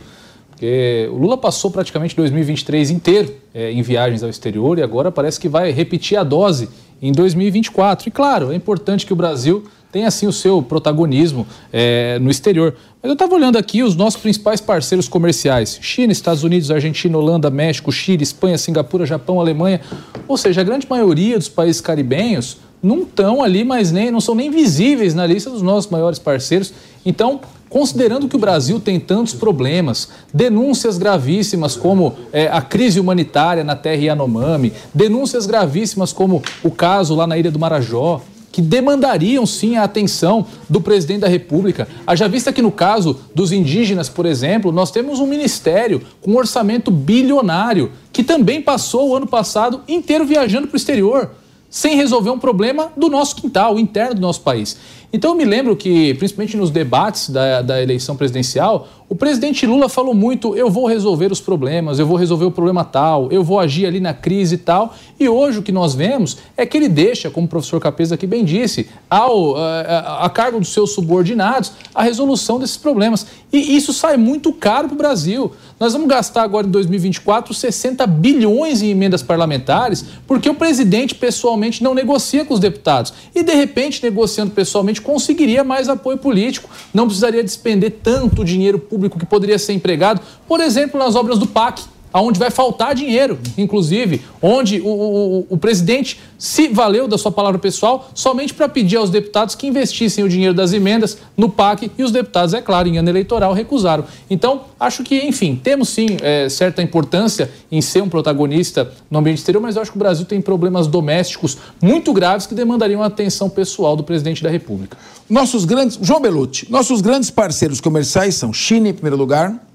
Porque o Lula passou praticamente 2023 inteiro eh, em viagens ao exterior e agora parece que vai repetir a dose em 2024. E claro, é importante que o Brasil tem assim o seu protagonismo é, no exterior. Mas eu estava olhando aqui os nossos principais parceiros comerciais: China, Estados Unidos, Argentina, Holanda, México, Chile, Espanha, Singapura, Japão, Alemanha. Ou seja, a grande maioria dos países caribenhos não estão ali, mas nem não são nem visíveis na lista dos nossos maiores parceiros. Então, considerando que o Brasil tem tantos problemas, denúncias gravíssimas como é, a crise humanitária na terra Yanomami, denúncias gravíssimas como o caso lá na ilha do Marajó, que demandariam sim a atenção do presidente da República. Haja vista que no caso dos indígenas, por exemplo, nós temos um ministério com um orçamento bilionário que também passou o ano passado inteiro viajando para o exterior, sem resolver um problema do nosso quintal, interno do nosso país. Então eu me lembro que, principalmente nos debates da, da eleição presidencial, o presidente Lula falou muito: eu vou resolver os problemas, eu vou resolver o problema tal, eu vou agir ali na crise e tal. E hoje o que nós vemos é que ele deixa, como o professor Capesa aqui bem disse, ao, a, a cargo dos seus subordinados a resolução desses problemas. E isso sai muito caro para o Brasil. Nós vamos gastar agora em 2024 60 bilhões em emendas parlamentares, porque o presidente pessoalmente não negocia com os deputados. E de repente, negociando pessoalmente, conseguiria mais apoio político, não precisaria despender tanto dinheiro público que poderia ser empregado, por exemplo, nas obras do PAC, onde vai faltar dinheiro, inclusive, onde o, o, o, presidente se valeu da sua palavra pessoal somente para pedir aos deputados que investissem o dinheiro das emendas no PAC e os deputados, é claro, em ano eleitoral recusaram. Então, acho que, enfim, temos sim é, certa importância em ser um protagonista no ambiente exterior, mas eu acho que o Brasil tem problemas domésticos muito graves que demandariam a atenção pessoal do presidente da República. Nossos grandes, João Belucci, nossos grandes parceiros comerciais são China em primeiro lugar,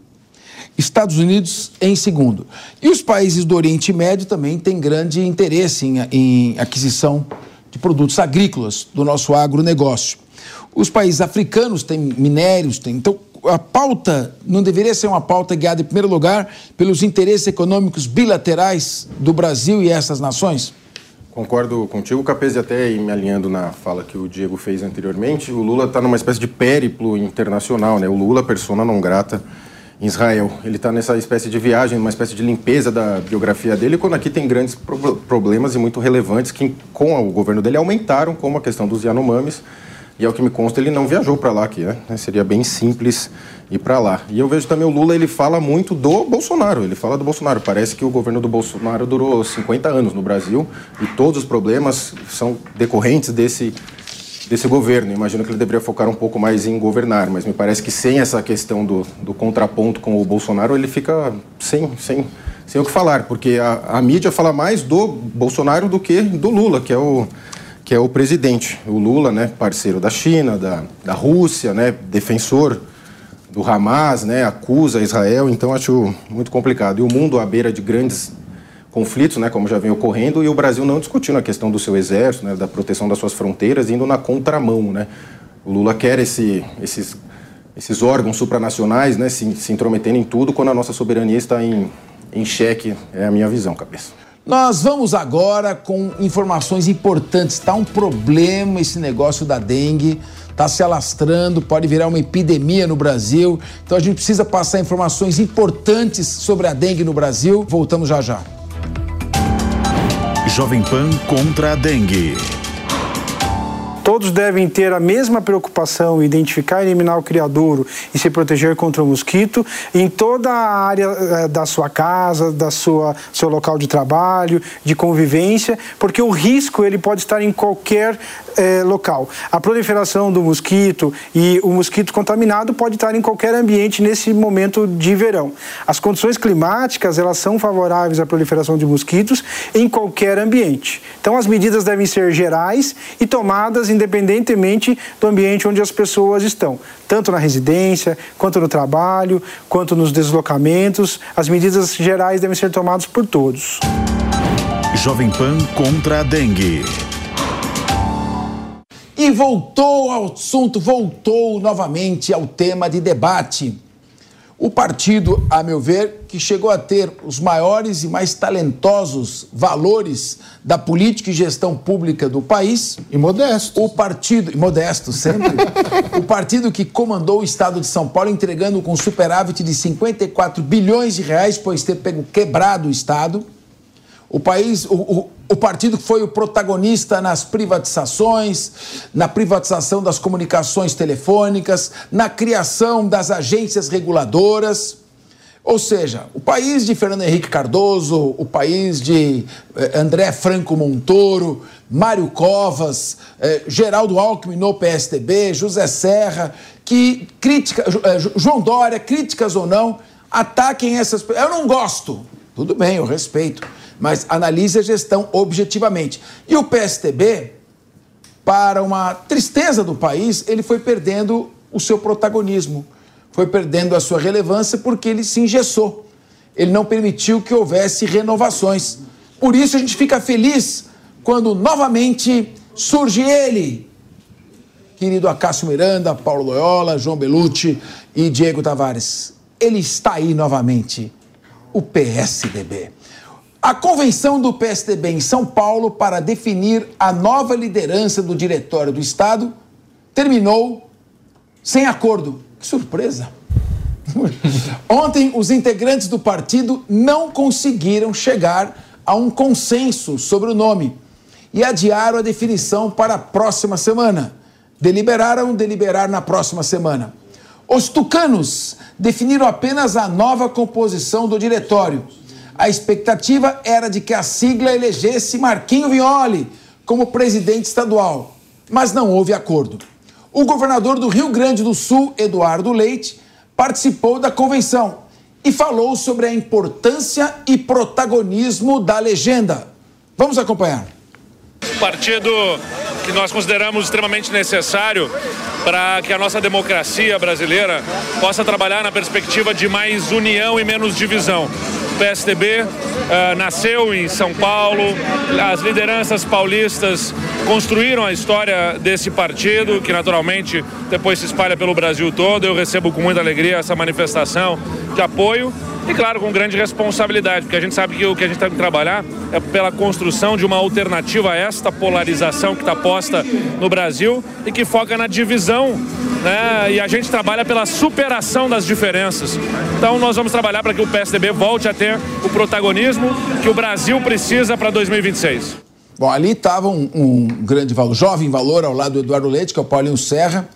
Estados Unidos em segundo. E os países do Oriente Médio também têm grande interesse em, em aquisição de produtos agrícolas do nosso agronegócio. Os países africanos têm minérios, têm. Então, a pauta não deveria ser uma pauta guiada, em primeiro lugar, pelos interesses econômicos bilaterais do Brasil e essas nações? Concordo contigo, Capese, até me alinhando na fala que o Diego fez anteriormente, o Lula está numa espécie de périplo internacional, né? O Lula, persona não grata em Israel. Ele está nessa espécie de viagem, uma espécie de limpeza da biografia dele, quando aqui tem grandes pro problemas e muito relevantes que, com o governo dele, aumentaram, como a questão dos Yanomamis. E ao que me consta, ele não viajou para lá aqui, né? Seria bem simples ir para lá. E eu vejo também o Lula, ele fala muito do Bolsonaro, ele fala do Bolsonaro. Parece que o governo do Bolsonaro durou 50 anos no Brasil e todos os problemas são decorrentes desse desse governo. Imagino que ele deveria focar um pouco mais em governar, mas me parece que sem essa questão do, do contraponto com o Bolsonaro, ele fica sem, sem, sem o que falar, porque a, a mídia fala mais do Bolsonaro do que do Lula, que é o, que é o presidente. O Lula, né, parceiro da China, da, da Rússia, né, defensor do Hamas, né, acusa Israel, então acho muito complicado. E o mundo à beira de grandes conflitos, né, como já vem ocorrendo, e o Brasil não discutindo a questão do seu exército, né, da proteção das suas fronteiras, indo na contramão. Né? O Lula quer esse, esses, esses órgãos supranacionais né, se, se intrometendo em tudo quando a nossa soberania está em, em xeque, é a minha visão, cabeça. Nós vamos agora com informações importantes. Está um problema esse negócio da dengue, está se alastrando, pode virar uma epidemia no Brasil. Então a gente precisa passar informações importantes sobre a dengue no Brasil. Voltamos já já. Jovem Pan contra a dengue. Todos devem ter a mesma preocupação, identificar e eliminar o criadouro e se proteger contra o mosquito em toda a área eh, da sua casa, da sua seu local de trabalho, de convivência, porque o risco ele pode estar em qualquer é, local. A proliferação do mosquito e o mosquito contaminado pode estar em qualquer ambiente nesse momento de verão. As condições climáticas elas são favoráveis à proliferação de mosquitos em qualquer ambiente. Então as medidas devem ser gerais e tomadas independentemente do ambiente onde as pessoas estão, tanto na residência, quanto no trabalho, quanto nos deslocamentos. As medidas gerais devem ser tomadas por todos. Jovem Pan contra a dengue. E voltou ao assunto, voltou novamente ao tema de debate. O partido, a meu ver, que chegou a ter os maiores e mais talentosos valores da política e gestão pública do país. E modesto. O partido, e modesto sempre. o partido que comandou o estado de São Paulo entregando com superávit de 54 bilhões de reais, pois ter pego quebrado o estado. O país, o, o, o partido que foi o protagonista nas privatizações, na privatização das comunicações telefônicas, na criação das agências reguladoras. Ou seja, o país de Fernando Henrique Cardoso, o país de eh, André Franco Montoro, Mário Covas, eh, Geraldo Alckmin no PSDB, José Serra, que crítica, eh, João Dória, críticas ou não, ataquem essas. Eu não gosto. Tudo bem, eu respeito mas analise a gestão objetivamente. E o PSTB, para uma tristeza do país, ele foi perdendo o seu protagonismo, foi perdendo a sua relevância porque ele se engessou. Ele não permitiu que houvesse renovações. Por isso a gente fica feliz quando novamente surge ele, querido Acácio Miranda, Paulo Loyola, João Belucci e Diego Tavares. Ele está aí novamente, o PSDB. A convenção do PSDB em São Paulo para definir a nova liderança do Diretório do Estado terminou sem acordo. Que surpresa! Ontem, os integrantes do partido não conseguiram chegar a um consenso sobre o nome e adiaram a definição para a próxima semana. Deliberaram deliberar na próxima semana. Os tucanos definiram apenas a nova composição do diretório A expectativa era de que a sigla elegesse Marquinho Violi como presidente estadual, mas não houve acordo. O governador do Rio Grande do Sul, Eduardo Leite, participou da convenção e falou sobre a importância e protagonismo da legenda. Vamos acompanhar. Partido que nós consideramos extremamente necessário para que a nossa democracia brasileira possa trabalhar na perspectiva de mais união e menos divisão. O PSDB uh, eh, nasceu em São Paulo, as lideranças paulistas construíram a história desse partido, que naturalmente depois se espalha pelo Brasil todo. Eu recebo com muita alegria essa manifestação de apoio e, claro, com grande responsabilidade, porque a gente sabe que o que a gente tem que trabalhar é pela construção de uma alternativa a esta polarização que está posta no Brasil e que foca na divisão né? E a gente trabalha pela superação das diferenças. Então nós vamos trabalhar para que o PSDB volte a ter o protagonismo que o Brasil precisa para 2026. Bom, ali estava um, um, grande valor, jovem valor ao lado do Eduardo Leite, que é o Paulinho Serra,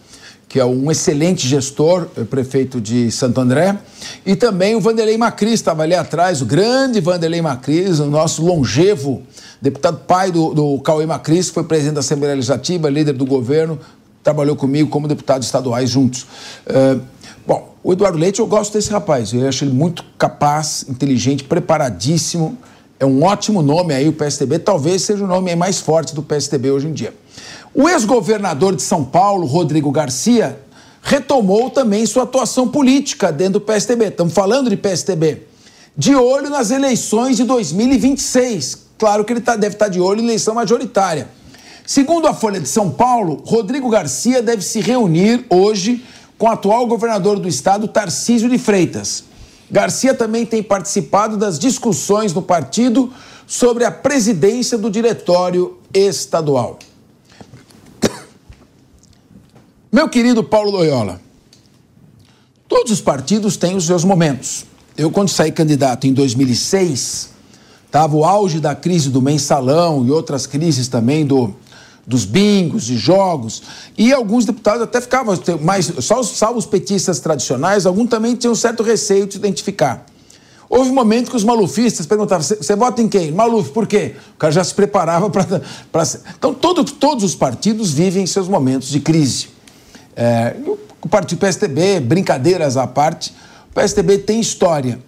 que é um excelente gestor, eh, prefeito de Santo André, e também o Vanderlei Macris estava ali atrás, o grande Vanderlei Macris, o nosso longevo deputado pai do, do Cauê Macris, que foi presidente da Assembleia Legislativa, líder do governo, trabalhou comigo como deputados estaduais juntos. Uh, bom, o Eduardo Leite, eu gosto desse rapaz, eu acho ele muito capaz, inteligente, preparadíssimo, é um ótimo nome aí, o PSDB, talvez seja o nome mais forte do PSDB hoje em dia. O ex-governador de São Paulo, Rodrigo Garcia, retomou também sua atuação política dentro do PSDB. Estamos falando de PSDB. De olho nas eleições de 2026. Claro que ele tá, deve estar tá de olho em eleição majoritária. Segundo a Folha de São Paulo, Rodrigo Garcia deve se reunir hoje com o atual governador do estado, Tarcísio de Freitas. Garcia também tem participado das discussões no partido sobre a presidência do diretório estadual. Meu querido Paulo Loyola, todos os partidos têm os seus momentos. Eu, quando saí candidato em 2006, estava o auge da crise do mensalão e outras crises também do, dos bingos e jogos. E alguns deputados até ficavam, mais, só salvo os petistas tradicionais, alguns também tinham um certo receio de se identificar. Houve um momento que os malufistas perguntavam: você vota em quem? Maluf, por quê? O cara já se preparava para. Então, todo, todos os partidos vivem seus momentos de crise. É, o partido PSDB, brincadeiras à parte, o PSDB tem história.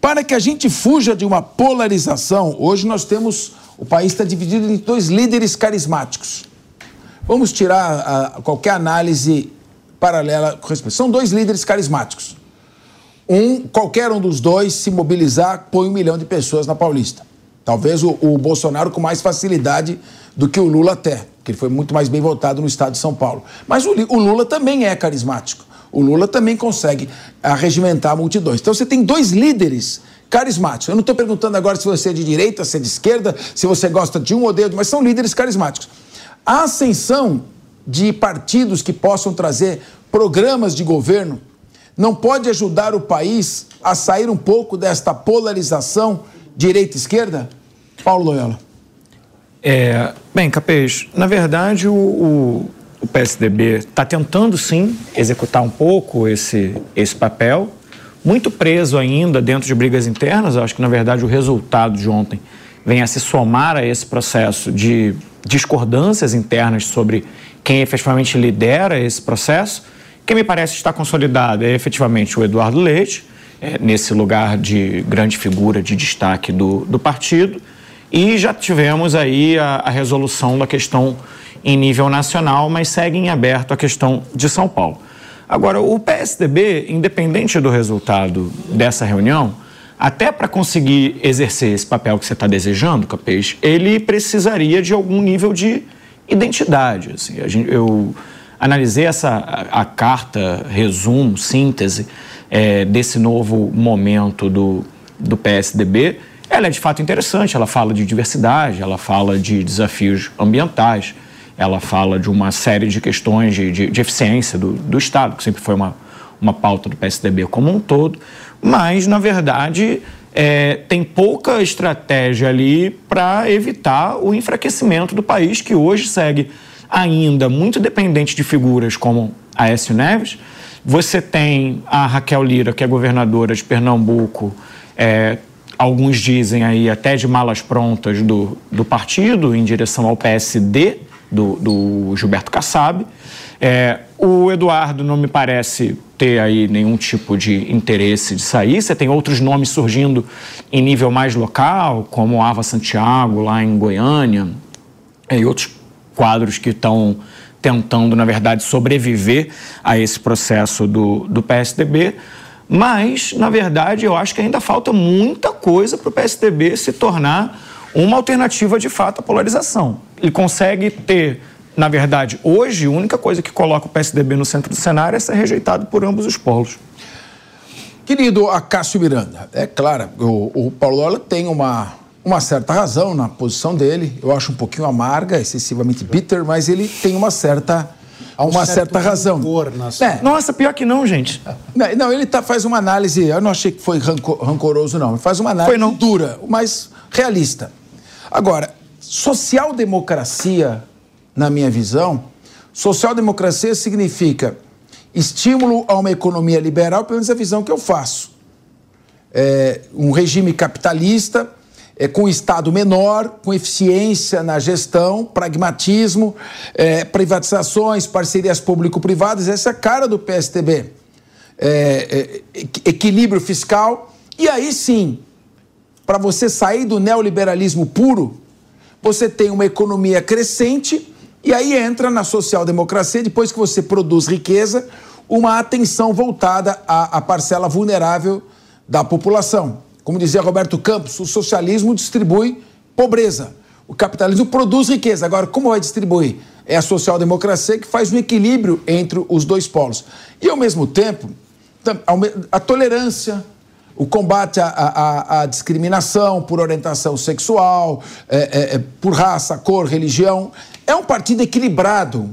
Para que a gente fuja de uma polarização, hoje nós temos. O país está dividido em dois líderes carismáticos. Vamos tirar a, qualquer análise paralela com respeito. São dois líderes carismáticos. Um, qualquer um dos dois, se mobilizar, põe um milhão de pessoas na Paulista. Talvez o, o Bolsonaro com mais facilidade do que o Lula até que ele foi muito mais bem votado no estado de São Paulo. Mas o, o Lula também é carismático. O Lula também consegue arregimentar multidões. Então você tem dois líderes carismáticos. Eu não estou perguntando agora se você é de direita, se é de esquerda, se você gosta de um ou de outro, mas são líderes carismáticos. A ascensão de partidos que possam trazer programas de governo não pode ajudar o país a sair um pouco desta polarização direita-esquerda? Paulo Loyola. É, bem, Capês, na verdade o, o, o PSDB está tentando sim executar um pouco esse, esse papel, muito preso ainda dentro de brigas internas. Eu acho que na verdade o resultado de ontem vem a se somar a esse processo de discordâncias internas sobre quem efetivamente lidera esse processo. Quem me parece estar consolidado é efetivamente o Eduardo Leite, é, nesse lugar de grande figura de destaque do, do partido. E já tivemos aí a, a resolução da questão em nível nacional, mas segue em aberto a questão de São Paulo. Agora, o PSDB, independente do resultado dessa reunião, até para conseguir exercer esse papel que você está desejando, Capês, ele precisaria de algum nível de identidade. Assim. Eu analisei essa a, a carta, resumo, síntese é, desse novo momento do, do PSDB ela é de fato interessante, ela fala de diversidade, ela fala de desafios ambientais, ela fala de uma série de questões de, de, de eficiência do, do Estado, que sempre foi uma, uma pauta do PSDB como um todo, mas, na verdade, é, tem pouca estratégia ali para evitar o enfraquecimento do país, que hoje segue ainda muito dependente de figuras como Aécio Neves. Você tem a Raquel Lira, que é governadora de Pernambuco, é, alguns dizem aí até de malas prontas do, do partido em direção ao PSD do, do Gilberto Kassab. É, o Eduardo não me parece ter aí nenhum tipo de interesse de sair. Você tem outros nomes surgindo em nível mais local, como Ava Santiago, lá em Goiânia, e outros quadros que estão tentando, na verdade, sobreviver a esse processo do, do PSDB. Mas, na verdade, eu acho que ainda falta muita coisa para o PSDB se tornar uma alternativa de fato à polarização. Ele consegue ter, na verdade, hoje, a única coisa que coloca o PSDB no centro do cenário é ser rejeitado por ambos os polos. Querido Acácio Miranda, é claro, o, o Paulo Lola tem uma, uma certa razão na posição dele. Eu acho um pouquinho amarga, excessivamente bitter, mas ele tem uma certa Há um uma certa razão. É. Nossa, pior que não, gente. Não, não ele tá, faz uma análise, eu não achei que foi rancoroso, não. Ele faz uma análise dura, mas realista. Agora, social-democracia, na minha visão, social-democracia significa estímulo a uma economia liberal, pelo menos a visão que eu faço. É um regime capitalista, é, com Estado menor, com eficiência na gestão, pragmatismo, é, privatizações, parcerias público-privadas, essa é a cara do PSTB. É, é, equilíbrio fiscal, e aí sim, para você sair do neoliberalismo puro, você tem uma economia crescente e aí entra na social-democracia, depois que você produz riqueza, uma atenção voltada à, à parcela vulnerável da população. Como dizia Roberto Campos, o socialismo distribui pobreza. O capitalismo produz riqueza. Agora, como vai distribuir? É a social-democracia que faz um equilíbrio entre os dois polos. E, ao mesmo tempo, a tolerância, o combate à, à, à, discriminação por orientação sexual, é, é, é, por raça, cor, religião. É um partido equilibrado.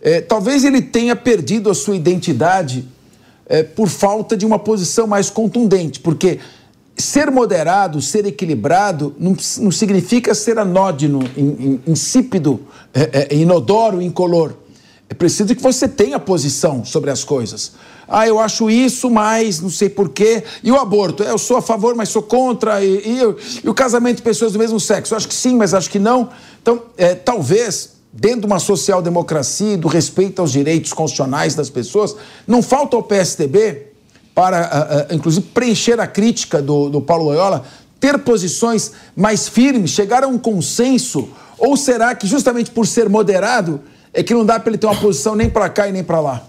É, talvez ele tenha perdido a sua identidade é, por falta de uma posição mais contundente, porque ser moderado, ser equilibrado, não, não significa ser anódino, insípido, é, inodoro, incolor. É preciso que você tenha posição sobre as coisas. Ah, eu acho isso, mas não sei porquê. E o aborto? Eu sou a favor, mas sou contra. E, e, e o casamento de pessoas do mesmo sexo? Eu acho que sim, mas acho que não. Então, é, talvez, dentro de uma social-democracia, do respeito aos direitos constitucionais das pessoas, não falta ao PSDB, para, uh, uh, inclusive, preencher a crítica do, do Paulo Loyola, ter posições mais firmes, chegar a um consenso? Ou será que, justamente por ser moderado, é que não dá para ele ter uma posição nem para cá e nem para lá?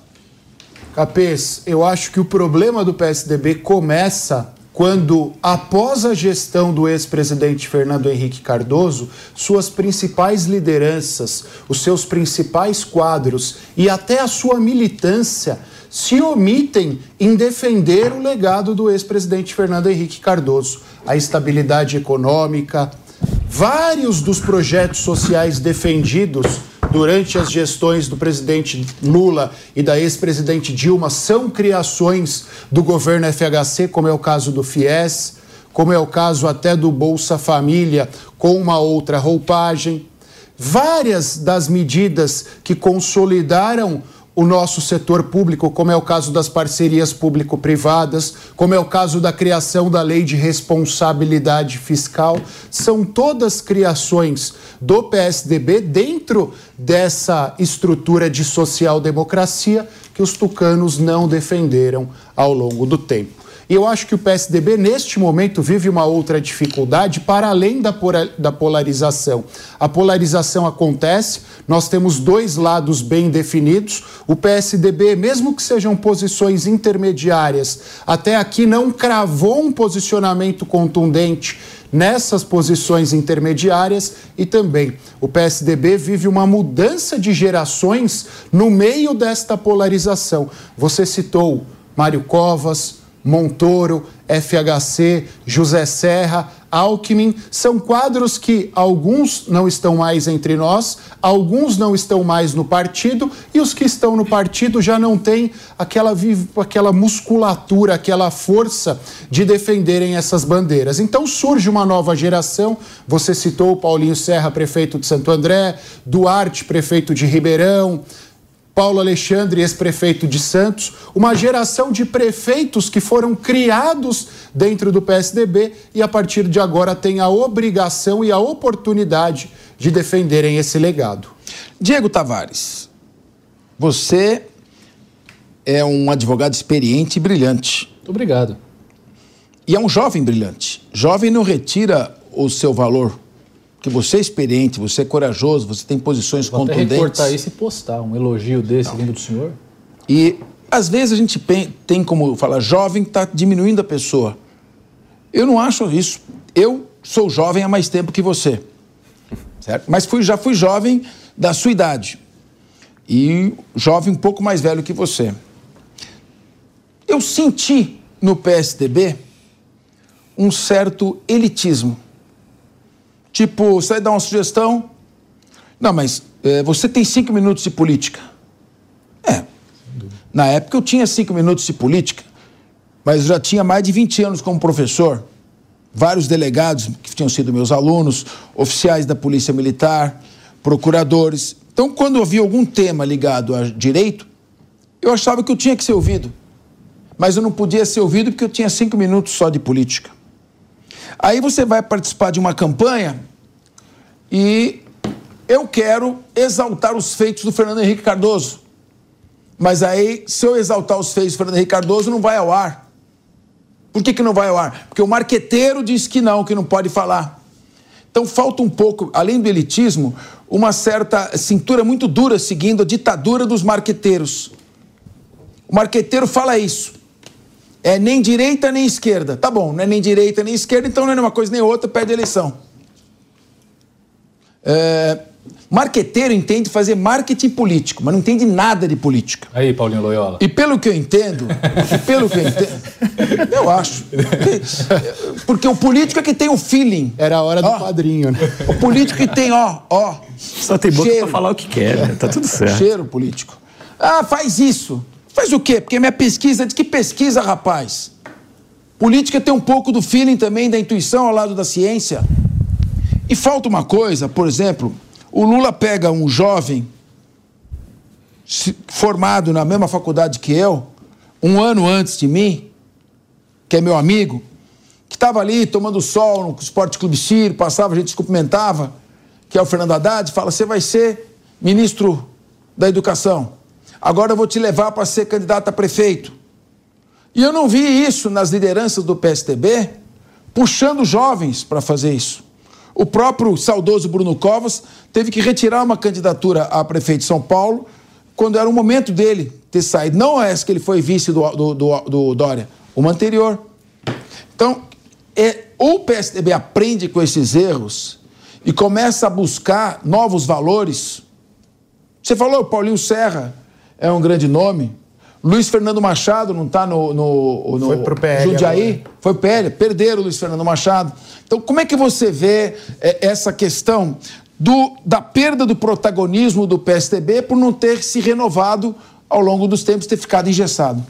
Capês, eu acho que o problema do PSDB começa quando, após a gestão do ex-presidente Fernando Henrique Cardoso, suas principais lideranças, os seus principais quadros e até a sua militância se omitem em defender o legado do ex-presidente Fernando Henrique Cardoso, a estabilidade econômica, vários dos projetos sociais defendidos durante as gestões do presidente Lula e da ex-presidente Dilma são criações do governo FHC, como é o caso do FIES, como é o caso até do Bolsa Família, com uma outra roupagem. Várias das medidas que consolidaram o nosso setor público, como é o caso das parcerias público-privadas, como é o caso da criação da lei de responsabilidade fiscal, são todas criações do PSDB dentro dessa estrutura de social-democracia que os tucanos não defenderam ao longo do tempo. E eu acho que o PSDB, neste momento, vive uma outra dificuldade para além da, polarização. A polarização acontece, nós temos dois lados bem definidos. O PSDB, mesmo que sejam posições intermediárias, até aqui não cravou um posicionamento contundente nessas posições intermediárias e também o PSDB vive uma mudança de gerações no meio desta polarização. Você citou Mário Covas, Montoro, FHC, José Serra, Alckmin, são quadros que alguns não estão mais entre nós, alguns não estão mais no partido e os que estão no partido já não têm aquela, aquela musculatura, aquela força de defenderem essas bandeiras. Então surge uma nova geração. Você citou o Paulinho Serra, prefeito de Santo André, Duarte, prefeito de Ribeirão, Paulo Alexandre, ex-prefeito de Santos, uma geração de prefeitos que foram criados dentro do PSDB e a partir de agora têm a obrigação e a oportunidade de defenderem esse legado. Diego Tavares, você é um advogado experiente e brilhante. Muito obrigado. E é um jovem brilhante. Jovem não retira o seu valor. Porque você é experiente, você é corajoso, você tem posições Vou contundentes. Até recortar isso e postar um elogio desse vindo do senhor. E às vezes a gente tem como falar, jovem está diminuindo a pessoa. Eu não acho isso. Eu sou jovem há mais tempo que você. Certo? Mas fui, já fui jovem da sua idade. E jovem um pouco mais velho que você. Eu senti no PSDB um certo elitismo. Tipo, você vai dar uma sugestão? Não, mas é, você tem cinco minutos de política. É. Na época eu tinha cinco minutos de política, mas eu já tinha mais de 20 anos como professor. Vários delegados que tinham sido meus alunos, oficiais da Polícia Militar, procuradores. Então, quando eu via algum tema ligado a direito, eu achava que eu tinha que ser ouvido. Mas eu não podia ser ouvido porque eu tinha cinco minutos só de política. Aí você vai participar de uma campanha e eu quero exaltar os feitos do Fernando Henrique Cardoso. Mas aí, se eu exaltar os feitos do Fernando Henrique Cardoso, não vai ao ar. Por que, que não vai ao ar? Porque o marqueteiro diz que não, que não pode falar. Então falta um pouco, além do elitismo, uma certa cintura muito dura seguindo a ditadura dos marqueteiros. O marqueteiro fala isso. É nem direita nem esquerda. Tá bom, não é nem direita nem esquerda, então não é uma coisa nem outra, perde a eleição. É, marqueteiro entende fazer marketing político, mas não entende nada de política. Aí, Paulinho Loyola. E pelo que eu entendo, pelo que eu entendo, eu acho. Porque o político é que tem o feeling. Era a hora do ó, padrinho, né? O político que tem, ó, ó. Só tem boca cheiro, pra falar o que quer, né? Tá tudo certo. Cheiro político. Ah, faz isso. Faz o quê? Porque minha pesquisa diz que pesquisa, rapaz. Política tem um pouco do feeling também, da intuição ao lado da ciência. E falta uma coisa, por exemplo, o Lula pega um jovem formado na mesma faculdade que eu, um ano antes de mim, que é meu amigo, que estava ali tomando sol no Esporte Clube Ciro, passava, a gente se cumprimentava, que é o Fernando Haddad, fala: você vai ser ministro da Educação. Agora eu vou te levar para ser candidato a prefeito. E eu não vi isso nas lideranças do PSTB puxando jovens para fazer isso. O próprio saudoso Bruno Covas teve que retirar uma candidatura a prefeito de São Paulo quando era o momento dele ter saído. Não essa que ele foi vice do, do, do, do Dória, uma anterior. Então, é, ou o PSDB aprende com esses erros e começa a buscar novos valores. Você falou, Paulinho Serra, é um grande nome. Luiz Fernando Machado não está no, no, no Foi pro PL Jundiaí? Agora. Foi pro PL, perderam o Luiz Fernando Machado. Então, como é que você vê é, essa questão do, da perda do protagonismo do PSDB por não ter se renovado ao longo dos tempos, ter ficado engessado?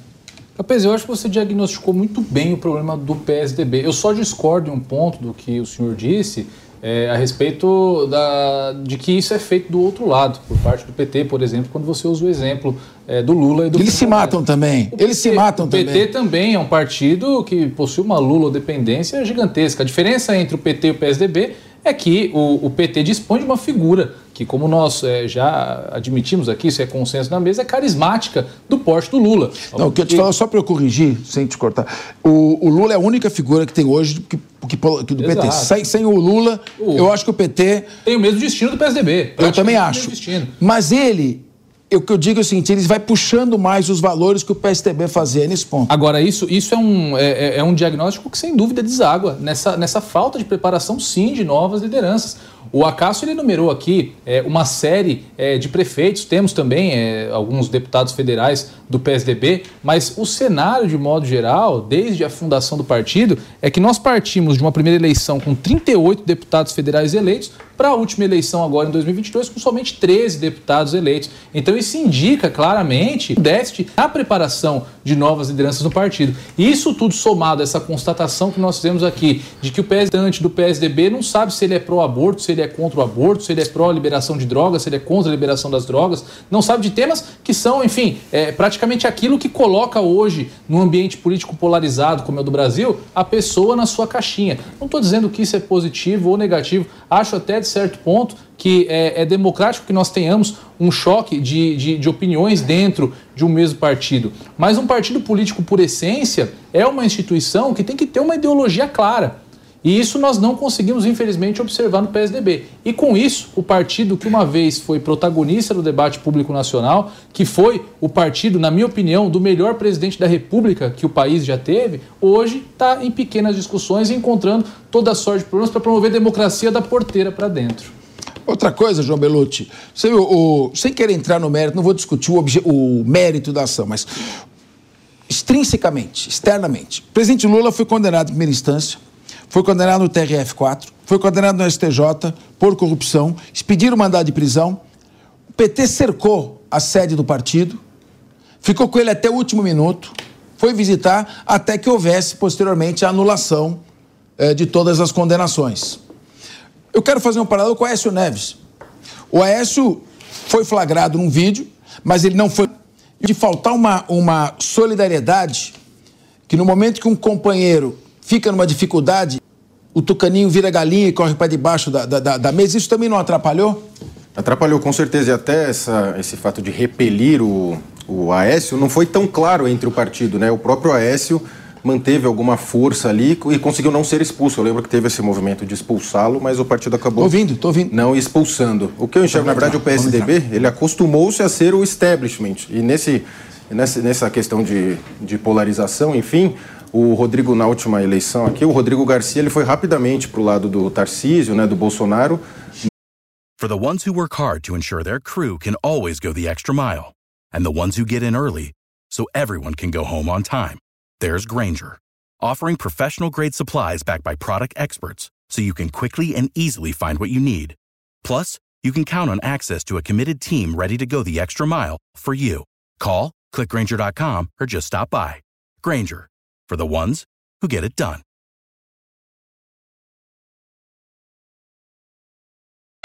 Capaz, eu acho que você diagnosticou muito bem o problema do PSDB. Eu só discordo em um ponto do que o senhor disse, é, a respeito da, de que isso é feito do outro lado, por parte do PT, por exemplo, quando você usa o exemplo é, do Lula e do Eles se matam também. PT, Eles se matam o também. O PT também é um partido que possui uma Lula dependência gigantesca. A diferença entre o PT e o PSDB é que o, o PT dispõe de uma figura que, como nós é, já admitimos aqui, isso é consenso na mesa, é carismática do porte do Lula. Não, o que eu te falo, só para eu corrigir, sem te cortar, o, o, Lula é a única figura que tem hoje que, que, que do PT. Sem, sem, o Lula, o, eu acho que o PT... Tem o mesmo destino do PSDB. Eu também acho. Mas ele o que eu digo é o seguinte, eles vai puxando mais os valores que o PSDB fazia nesse ponto. Agora, isso, isso é, um, é, é um diagnóstico que, sem dúvida, deságua nessa, nessa falta de preparação, sim, de novas lideranças. O Acácio ele numerou aqui é, uma série é, de prefeitos, temos também é, alguns deputados federais do PSDB, mas o cenário, de modo geral, desde a fundação do partido, é que nós partimos de uma primeira eleição com 38 deputados federais eleitos para a última eleição agora em 2022 com somente 13 deputados eleitos. Então isso indica claramente o déficit na preparação de novas lideranças no partido. E isso tudo somado a essa constatação que nós fizemos aqui, de que o presidente do PSDB não sabe se ele é pró-aborto, se ele é contra o aborto, se ele é pró-liberação de drogas, se ele é contra a liberação das drogas, não sabe de temas que são, enfim, é, praticamente aquilo que coloca hoje, no ambiente político polarizado como é o do Brasil, a pessoa na sua caixinha. Não estou dizendo que isso é positivo ou negativo, acho até de certo ponto que é, é democrático que nós tenhamos um choque de, de, de, opiniões dentro de um mesmo partido. Mas um partido político, por essência, é uma instituição que tem que ter uma ideologia clara. E isso nós não conseguimos, infelizmente, observar no PSDB. E com isso, o partido que uma vez foi protagonista do debate público nacional, que foi o partido, na minha opinião, do melhor presidente da República que o país já teve, hoje está em pequenas discussões e encontrando toda sorte de problemas para promover democracia da porteira para dentro. Outra coisa, João Belucci, você, o, o, sem querer entrar no mérito, não vou discutir o, o mérito da ação, mas extrinsecamente, externamente. O presidente Lula foi condenado em primeira instância, foi condenado no TRF4, foi condenado no STJ por corrupção, expediram mandado de prisão. O PT cercou a sede do partido, ficou com ele até o último minuto, foi visitar até que houvesse posteriormente a anulação eh, de todas as condenações. Eu quero fazer um paralelo com o Aécio Neves. O Aécio foi flagrado num vídeo, mas ele não foi. De faltar uma, uma solidariedade, que no momento que um companheiro fica numa dificuldade, o tucaninho vira galinha e corre para debaixo da, da, da, mesa, isso também não atrapalhou? Atrapalhou, com certeza. E até essa, esse fato de repelir o, o Aécio não foi tão claro entre o partido, né? O próprio Aécio manteve alguma força ali e conseguiu não ser expulso. Eu lembro que teve esse movimento de expulsá-lo, mas o partido acabou. Tô ouvindo, tô ouvindo. Não expulsando. O que eu enxergo, na verdade, o PSDB, ele acostumou-se a ser o establishment. E nesse, nessa, nessa questão de, de polarização, enfim, o Rodrigo, na última eleição aqui, o Rodrigo Garcia, ele foi rapidamente para o lado do Tarcísio, né, do Bolsonaro. For the ones who work hard to ensure their crew can always go the extra mile, and the ones who get in early so everyone can go home on time. there's Granger, offering professional grade supplies backed by product experts so you can quickly and easily find what you need. Plus, you can count on access to a committed team ready to go the extra mile for you. Call, clickgranger.com, or just stop by. Granger, for the ones who get it done.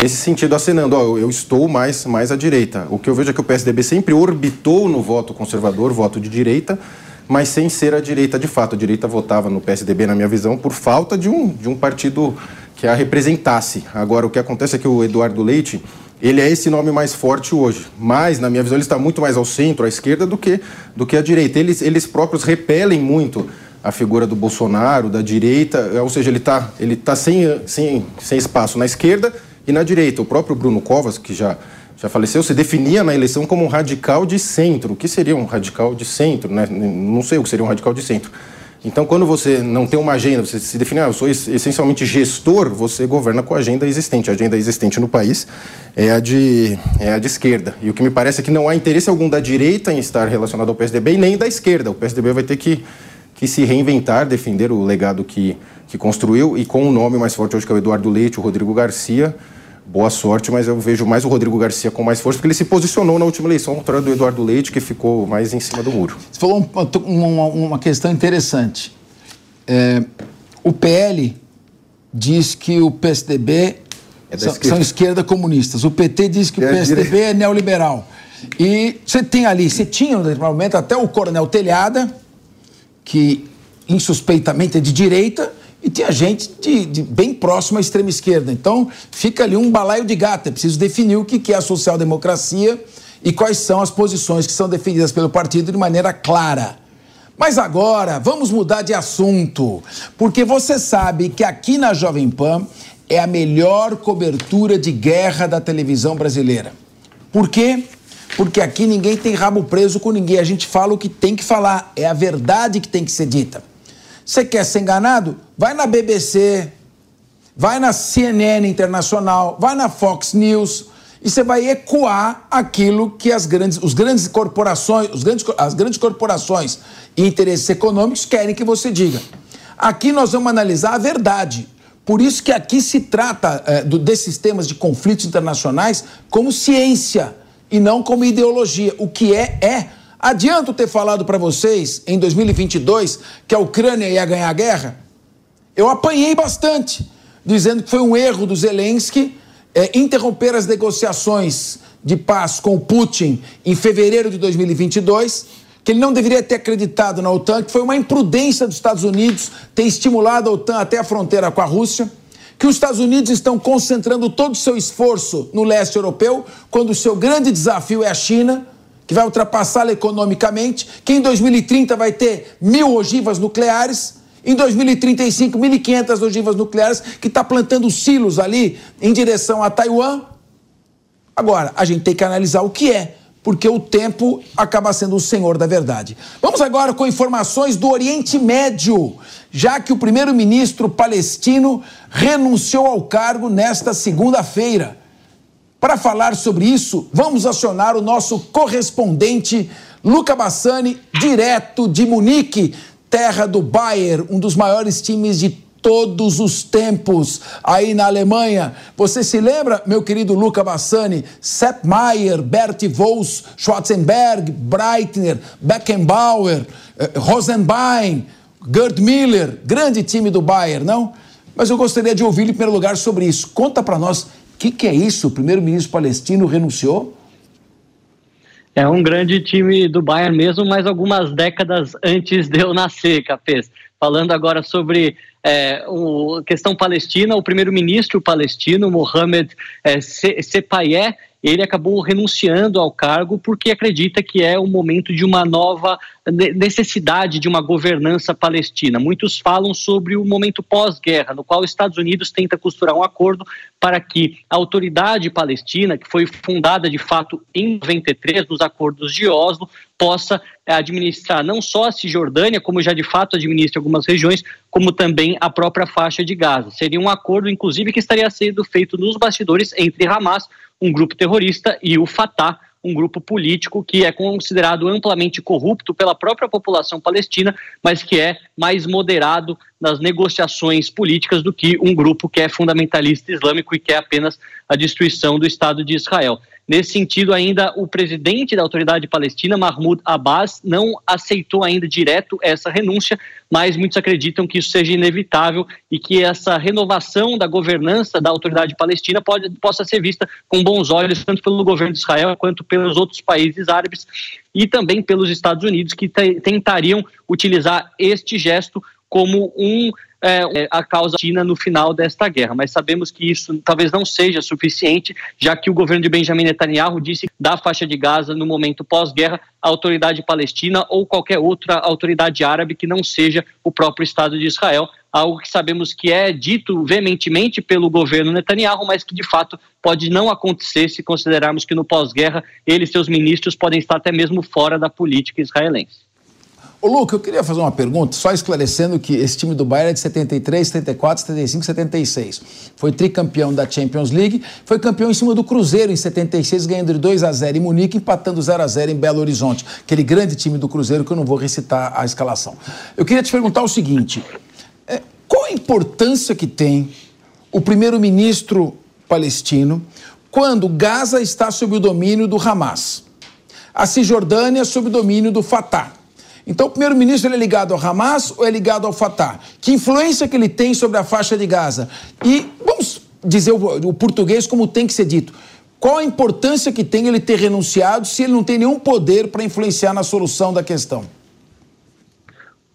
Esse sentido acenando, ó, eu estou mais, mais à direita. O que eu vejo é que o PSDB sempre orbitou no voto conservador, voto de direita, mas sem ser a direita de fato. A direita votava no PSDB, na minha visão, por falta de um, de um partido que a representasse. Agora, o que acontece é que o Eduardo Leite, ele é esse nome mais forte hoje, mas, na minha visão, ele está muito mais ao centro, à esquerda, do que, do que à direita. Eles, eles próprios repelem muito a figura do Bolsonaro, da direita, ou seja, ele está ele tá sem, sem, sem espaço na esquerda e na direita. O próprio Bruno Covas, que já já faleceu, se definia na eleição como um radical de centro. O que seria um radical de centro? Né? Não sei o que seria um radical de centro. Então, quando você não tem uma agenda, você se define, ah, eu sou essencialmente gestor, você governa com a agenda existente. A agenda existente no país é a, de, é a de esquerda. E o que me parece é que não há interesse algum da direita em estar relacionado ao PSDB e nem da esquerda. O PSDB vai ter que, que se reinventar, defender o legado que, que construiu e com o um nome mais forte hoje, que é o Eduardo Leite, o Rodrigo Garcia, boa sorte, mas eu vejo mais o Rodrigo Garcia com mais força, porque ele se posicionou na última eleição, ao contrário do Eduardo Leite, que ficou mais em cima do muro. Você falou uma, uma, uma questão interessante. É, o PL diz que o PSDB é são, esquerda. são, esquerda. comunistas. O PT diz que é o PSDB é neoliberal. E você tem ali, você tinha no momento até o Coronel Telhada, que insuspeitamente é de direita, e tinha gente de, de, bem próximo à extrema esquerda. Então, fica ali um balaio de gato. É preciso definir o que é a social-democracia e quais são as posições que são defendidas pelo partido de maneira clara. Mas agora, vamos mudar de assunto, porque você sabe que aqui na Jovem Pan é a melhor cobertura de guerra da televisão brasileira. Por quê? Porque aqui ninguém tem rabo preso com ninguém. A gente fala o que tem que falar, é a verdade que tem que ser dita. Você quer ser enganado? Vai na BBC, vai na CNN Internacional, vai na Fox News e você vai ecoar aquilo que as grandes, os grandes corporações, os grandes, as grandes corporações e interesses econômicos querem que você diga. Aqui nós vamos analisar a verdade. Por isso que aqui se trata é, do, desses temas de conflitos internacionais como ciência e não como ideologia. O que é, é. Adianto ter falado para vocês em 2022 que a Ucrânia ia ganhar a guerra? Eu apanhei bastante, dizendo que foi um erro do Zelensky é, interromper as negociações de paz com o Putin em fevereiro de 2022, que ele não deveria ter acreditado na OTAN, que foi uma imprudência dos Estados Unidos ter estimulado a OTAN até a fronteira com a Rússia, que os Estados Unidos estão concentrando todo o seu esforço no leste europeu, quando o seu grande desafio é a China, que vai ultrapassá-la economicamente, que em 2030 vai ter mil ogivas nucleares em 2035, 1.500 ogivas nucleares que está plantando silos ali em direção a Taiwan. Agora, a gente tem que analisar o que é, porque o tempo acaba sendo o senhor da verdade. Vamos agora com informações do Oriente Médio, já que o primeiro-ministro palestino renunciou ao cargo nesta segunda-feira. Para falar sobre isso, vamos acionar o nosso correspondente Luca Bassani, direto de Munique terra do Bayern, um dos maiores times de todos os tempos aí na Alemanha. Você se lembra, meu querido Luca Bassani, Sepp Maier, Bert Voss, Schwarzenberg, Breitner, Beckenbauer, eh, Rosenbein, Gerd Miller, grande time do Bayern, não? Mas eu gostaria de ouvir em primeiro lugar sobre isso. Conta para nós, que, que é isso? O primeiro-ministro palestino renunciou? É um grande time do Bayern mesmo, mas algumas décadas antes de eu nascer, Capês. Falando agora sobre é, a questão palestina, o primeiro-ministro palestino, Mohamed é, Sepayeh, ele acabou renunciando ao cargo porque acredita que é o momento de uma nova necessidade de uma governança palestina. Muitos falam sobre o momento pós-guerra, no qual os Estados Unidos tenta costurar um acordo para que a autoridade palestina, que foi fundada de fato em 93 nos acordos de Oslo, possa administrar não só a Cisjordânia, como já de fato administra algumas regiões, como também a própria faixa de Gaza. Seria um acordo, inclusive, que estaria sendo feito nos bastidores entre Hamas, um grupo terrorista, e o Fatah, um grupo político que é considerado amplamente corrupto pela própria população palestina, mas que é mais moderado nas negociações políticas do que um grupo que é fundamentalista islâmico e quer apenas a destruição do Estado de Israel. Nesse sentido, ainda o presidente da autoridade palestina, Mahmoud Abbas, não aceitou ainda direto essa renúncia, mas muitos acreditam que isso seja inevitável e que essa renovação da governança da autoridade palestina pode, possa ser vista com bons olhos, tanto pelo governo de Israel quanto pelos outros países árabes e também pelos Estados Unidos, que tentariam utilizar este gesto como um é, a causa China no final desta guerra. Mas sabemos que isso talvez não seja suficiente, já que o governo de Benjamin Netanyahu disse da faixa de Gaza no momento pós-guerra a autoridade palestina ou qualquer outra autoridade árabe que não seja o próprio Estado de Israel, algo que sabemos que é dito veementemente pelo governo Netanyahu, mas que de fato pode não acontecer se considerarmos que no pós-guerra ele e seus ministros podem estar até mesmo fora da política israelense. Ô, Luca, eu queria fazer uma pergunta, só esclarecendo que esse time do Bayern é de 73, 74, 75, 76. Foi tricampeão da Champions League, foi campeão em cima do Cruzeiro em 76, ganhando de 2 a 0 em Munique, empatando 0 a 0 em Belo Horizonte. Aquele grande time do Cruzeiro que eu não vou recitar a escalação. Eu queria te perguntar o seguinte: é, qual a importância que tem o primeiro-ministro palestino quando Gaza está sob o domínio do Hamas, a Cisjordânia sob o domínio do Fatah? Então, o primeiro-ministro é ligado ao Hamas ou é ligado ao Fatah? Que influência que ele tem sobre a faixa de Gaza? E vamos dizer o, o português como tem que ser dito. Qual a importância que tem ele ter renunciado se ele não tem nenhum poder para influenciar na solução da questão?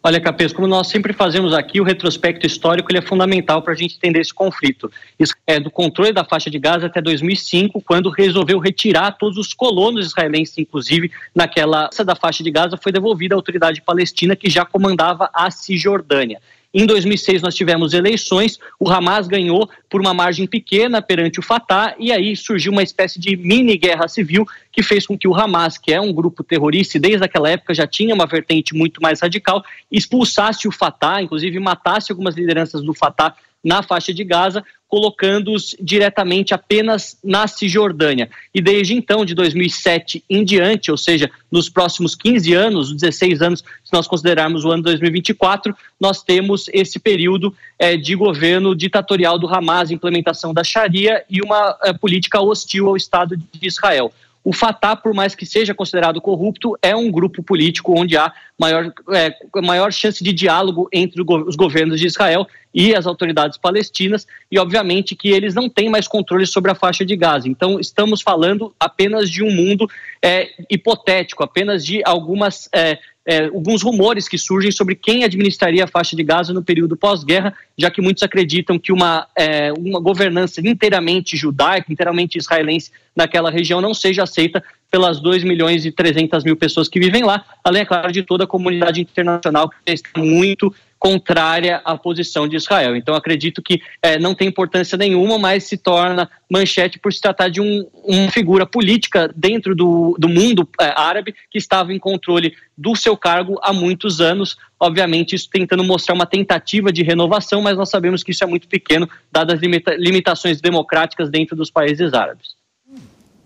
Olha, Capês, como nós sempre fazemos aqui, o retrospecto histórico ele é fundamental para a gente entender esse conflito. Isso é do controle da faixa de Gaza até 2005, quando resolveu retirar todos os colonos israelenses, inclusive naquela da faixa de Gaza, foi devolvida à autoridade palestina que já comandava a Cisjordânia. Em 2006 nós tivemos eleições, o Hamas ganhou por uma margem pequena perante o Fatah e aí surgiu uma espécie de mini guerra civil que fez com que o Hamas, que é um grupo terrorista e desde aquela época já tinha uma vertente muito mais radical, expulsasse o Fatah, inclusive matasse algumas lideranças do Fatah na faixa de Gaza, colocando-os diretamente apenas na Cisjordânia. E desde então, de 2007 em diante, ou seja, nos próximos 15 anos, 16 anos, se nós considerarmos o ano 2024, nós temos esse período é, de governo ditatorial do Hamas, implementação da Sharia e uma é, política hostil ao Estado de Israel. O Fatah, por mais que seja considerado corrupto, é um grupo político onde há maior, é, maior chance de diálogo entre os governos de Israel e as autoridades palestinas, e obviamente que eles não têm mais controle sobre a faixa de Gaza. Então, estamos falando apenas de um mundo é, hipotético, apenas de algumas. É, é, alguns rumores que surgem sobre quem administraria a faixa de Gaza no período pós-guerra, já que muitos acreditam que uma, é, uma governança inteiramente judaica, inteiramente israelense naquela região não seja aceita pelas 2 milhões e 300 mil pessoas que vivem lá, além, é claro, de toda a comunidade internacional que está muito contrária à posição de Israel. Então, acredito que é, não tem importância nenhuma, mas se torna manchete por se tratar de um, uma figura política dentro do, do mundo é, árabe que estava em controle do seu cargo há muitos anos. Obviamente, isso tentando mostrar uma tentativa de renovação, mas nós sabemos que isso é muito pequeno, dadas as limita limitações democráticas dentro dos países árabes.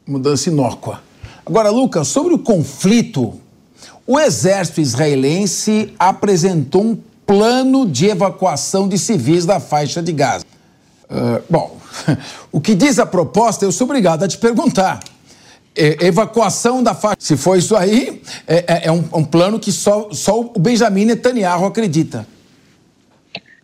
Mudança inócua. Agora, Lucas, sobre o conflito, o exército israelense apresentou um plano de evacuação de civis da faixa de Gaza. Uh, bom, o que diz a proposta, eu sou obrigado a te perguntar. É, evacuação da faixa. Se for isso aí, é, é, é um, um, plano que só, só o Benjamin Netanyahu acredita.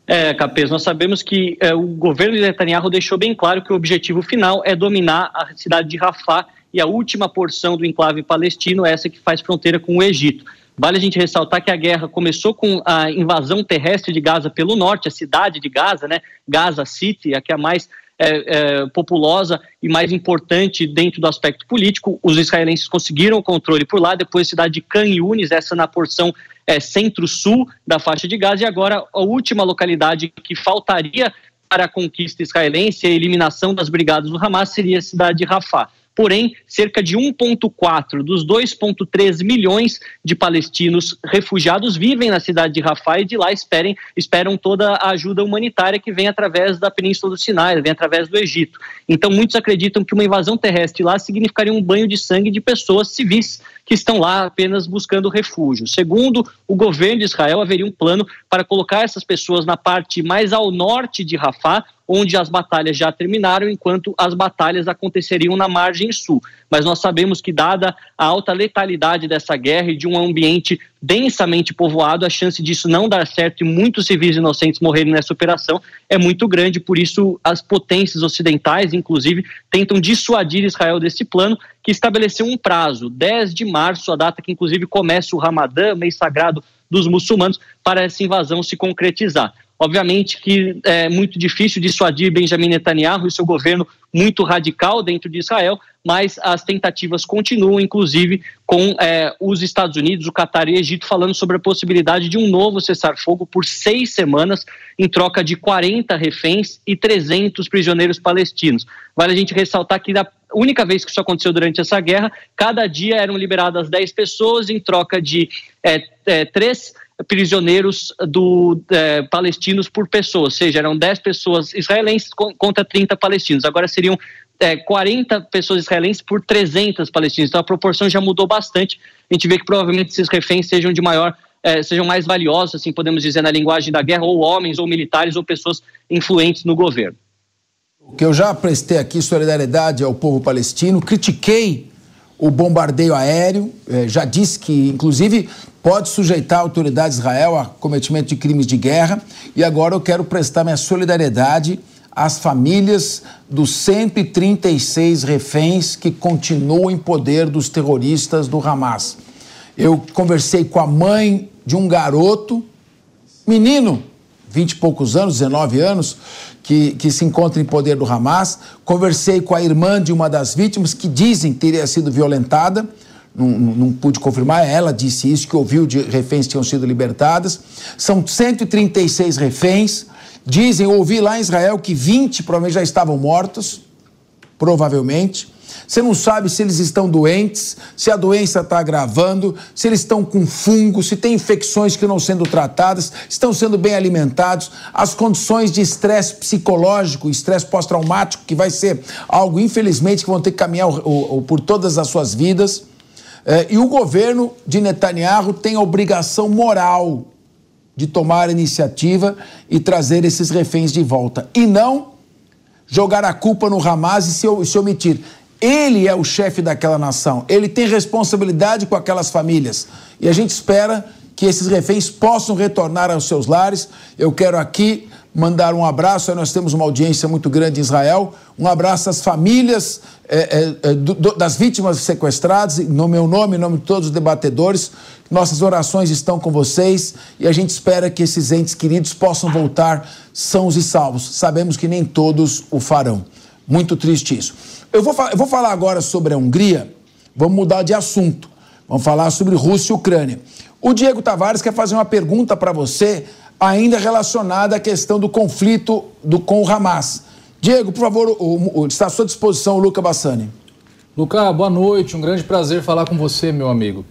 É, Capês, nós sabemos que é, o governo de Netanyahu deixou bem claro que o objetivo final é dominar a cidade de Rafah e a última porção do enclave palestino, essa que faz fronteira com o Egito. Vale a gente ressaltar que a guerra começou com a invasão terrestre de Gaza pelo norte, a cidade de Gaza, né? Gaza City, a que é a mais é, é, populosa e mais importante dentro do aspecto político. Os israelenses conseguiram o controle por lá, depois a cidade de Khan essa na porção é, centro-sul da faixa de Gaza, e agora a última localidade que faltaria para a conquista israelense, a eliminação das brigadas do Hamas, seria a cidade de Rafah. Porém, cerca de 1,4 dos 2,3 milhões de palestinos refugiados vivem na cidade de Rafah e de lá esperem, esperam toda a ajuda humanitária que vem através da Península do Sinai, vem através do Egito. Então, muitos acreditam que uma invasão terrestre lá significaria um banho de sangue de pessoas civis que estão lá apenas buscando refúgio. Segundo o governo de Israel, haveria um plano para colocar essas pessoas na parte mais ao norte de Rafah, onde as batalhas já terminaram, enquanto as batalhas aconteceriam na margem sul. Mas nós sabemos que, dada a alta letalidade dessa guerra e de um ambiente densamente povoado, a chance disso não dar certo e muitos civis inocentes morrerem nessa operação é muito grande. Por isso, as potências ocidentais, inclusive, tentam dissuadir Israel desse plano, que estabeleceu um prazo, 10 de março, a data que, inclusive, começa o Ramadã, mês sagrado dos muçulmanos, para essa invasão se concretizar. Obviamente que é muito difícil dissuadir Benjamin Netanyahu e seu governo muito radical dentro de Israel, mas as tentativas continuam, inclusive com é, os Estados Unidos, o Catar e o Egito falando sobre a possibilidade de um novo cessar-fogo por seis semanas, em troca de 40 reféns e 300 prisioneiros palestinos. Vale a gente ressaltar que da única vez que isso aconteceu durante essa guerra, cada dia eram liberadas 10 pessoas em troca de é, é, três prisioneiros do, é, palestinos por pessoa, ou seja, eram 10 pessoas israelenses contra 30 palestinos. Agora seriam é, 40 pessoas israelenses por 300 palestinos. Então a proporção já mudou bastante. A gente vê que provavelmente esses reféns sejam de maior, é, sejam mais valiosos, assim podemos dizer, na linguagem da guerra, ou homens, ou militares, ou pessoas influentes no governo. O que eu já prestei aqui solidariedade ao povo palestino, critiquei o bombardeio aéreo, é, já disse que, inclusive, pode sujeitar a autoridade de Israel a cometimento de crimes de guerra. E agora eu quero prestar minha solidariedade às famílias dos 136 reféns que continuam em poder dos terroristas do Hamas. Eu conversei com a mãe de um garoto, menino, 20 e poucos anos, 19 anos, que, que se encontra em poder do Hamas. Conversei com a irmã de uma das vítimas que dizem teria sido violentada não, não, pude confirmar, ela disse isso, que ouviu de reféns que tinham sido libertadas. São 136 reféns. Dizem, ouvi lá em Israel que 20 provavelmente já estavam mortos, provavelmente. Você não sabe se eles estão doentes, se a doença está agravando, se eles estão com fungo, se tem infecções que não sendo tratadas, estão sendo bem alimentados, as condições de estresse psicológico, estresse pós-traumático, que vai ser algo, infelizmente, que vão ter que caminhar o, o, por todas as suas vidas. É, e o governo de Netanyahu tem a obrigação moral de tomar a iniciativa e trazer esses reféns de volta. E não jogar a culpa no Hamas e se, se omitir. Ele é o chefe daquela nação, ele tem responsabilidade com aquelas famílias. E a gente espera que esses reféns possam retornar aos seus lares. Eu quero aqui mandar um abraço, nós temos uma audiência muito grande em Israel, um abraço às famílias é, é, do, das vítimas sequestradas, no meu nome, em nome de todos os debatedores. Nossas orações estão com vocês e a gente espera que esses entes queridos possam voltar sãos e salvos. Sabemos que nem todos o farão. Muito triste isso. Eu vou, eu vou falar agora sobre a Hungria, vamos mudar de assunto. Vamos falar sobre Rússia e Ucrânia. O Diego Tavares quer fazer uma pergunta para você, ainda relacionada à questão do conflito do, com o Hamas. Diego, por favor, o, o, está à sua disposição o Luca Bassani. Luca, boa noite. Um grande prazer falar com você, meu amigo.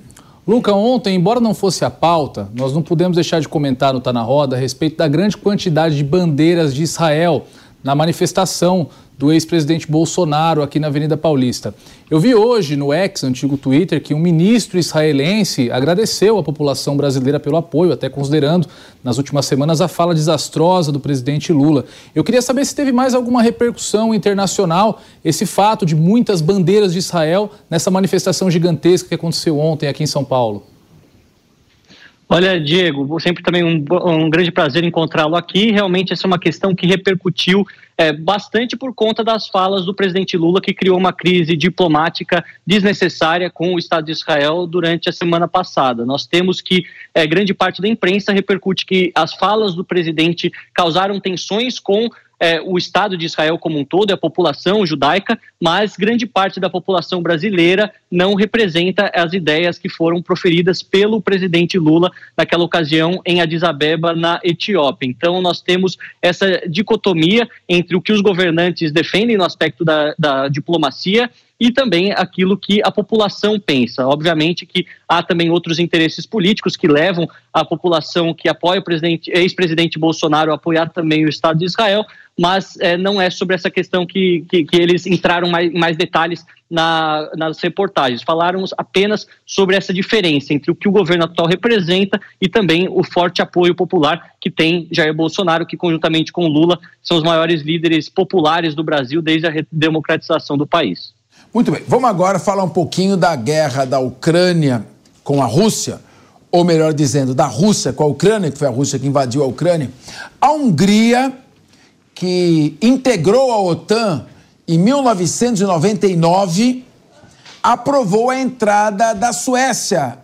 Luca, ontem, embora não fosse a pauta, nós não pudemos deixar de comentar no Tá na Roda a respeito da grande quantidade de bandeiras de Israel na manifestação do ex-presidente Bolsonaro aqui na Avenida Paulista. Eu vi hoje no ex, antigo Twitter, que um ministro israelense agradeceu à população brasileira pelo apoio, até considerando nas últimas semanas a fala desastrosa do presidente Lula. Eu queria saber se teve mais alguma repercussão internacional esse fato de muitas bandeiras de Israel nessa manifestação gigantesca que aconteceu ontem aqui em São Paulo. Olha, Diego, sempre também um, um grande prazer encontrá-lo aqui. Realmente, essa é uma questão que repercutiu é, bastante por conta das falas do presidente Lula, que criou uma crise diplomática desnecessária com o Estado de Israel durante a semana passada. Nós temos que é, grande parte da imprensa repercute que as falas do presidente causaram tensões com é, o Estado de Israel como um todo, a população judaica, mas grande parte da população brasileira não representa as ideias que foram proferidas pelo presidente Lula naquela ocasião em Addis Abeba, na Etiópia. Então, nós temos essa dicotomia entre o que os governantes defendem no aspecto da, da diplomacia e também aquilo que a população pensa. Obviamente que há também outros interesses políticos que levam a população que apoia o ex-presidente Bolsonaro a apoiar também o Estado de Israel, mas é, não é sobre essa questão que, que, que eles entraram mais, mais detalhes na, nas reportagens. Falaram apenas sobre essa diferença entre o que o governo atual representa e também o forte apoio popular que tem Jair Bolsonaro, que conjuntamente com Lula são os maiores líderes populares do Brasil desde a democratização do país. Muito bem, vamos agora falar um pouquinho da guerra da Ucrânia com a Rússia, ou melhor dizendo, da Rússia com a Ucrânia, que foi a Rússia que invadiu a Ucrânia. A Hungria que integrou a OTAN em 1999, aprovou a entrada da Suécia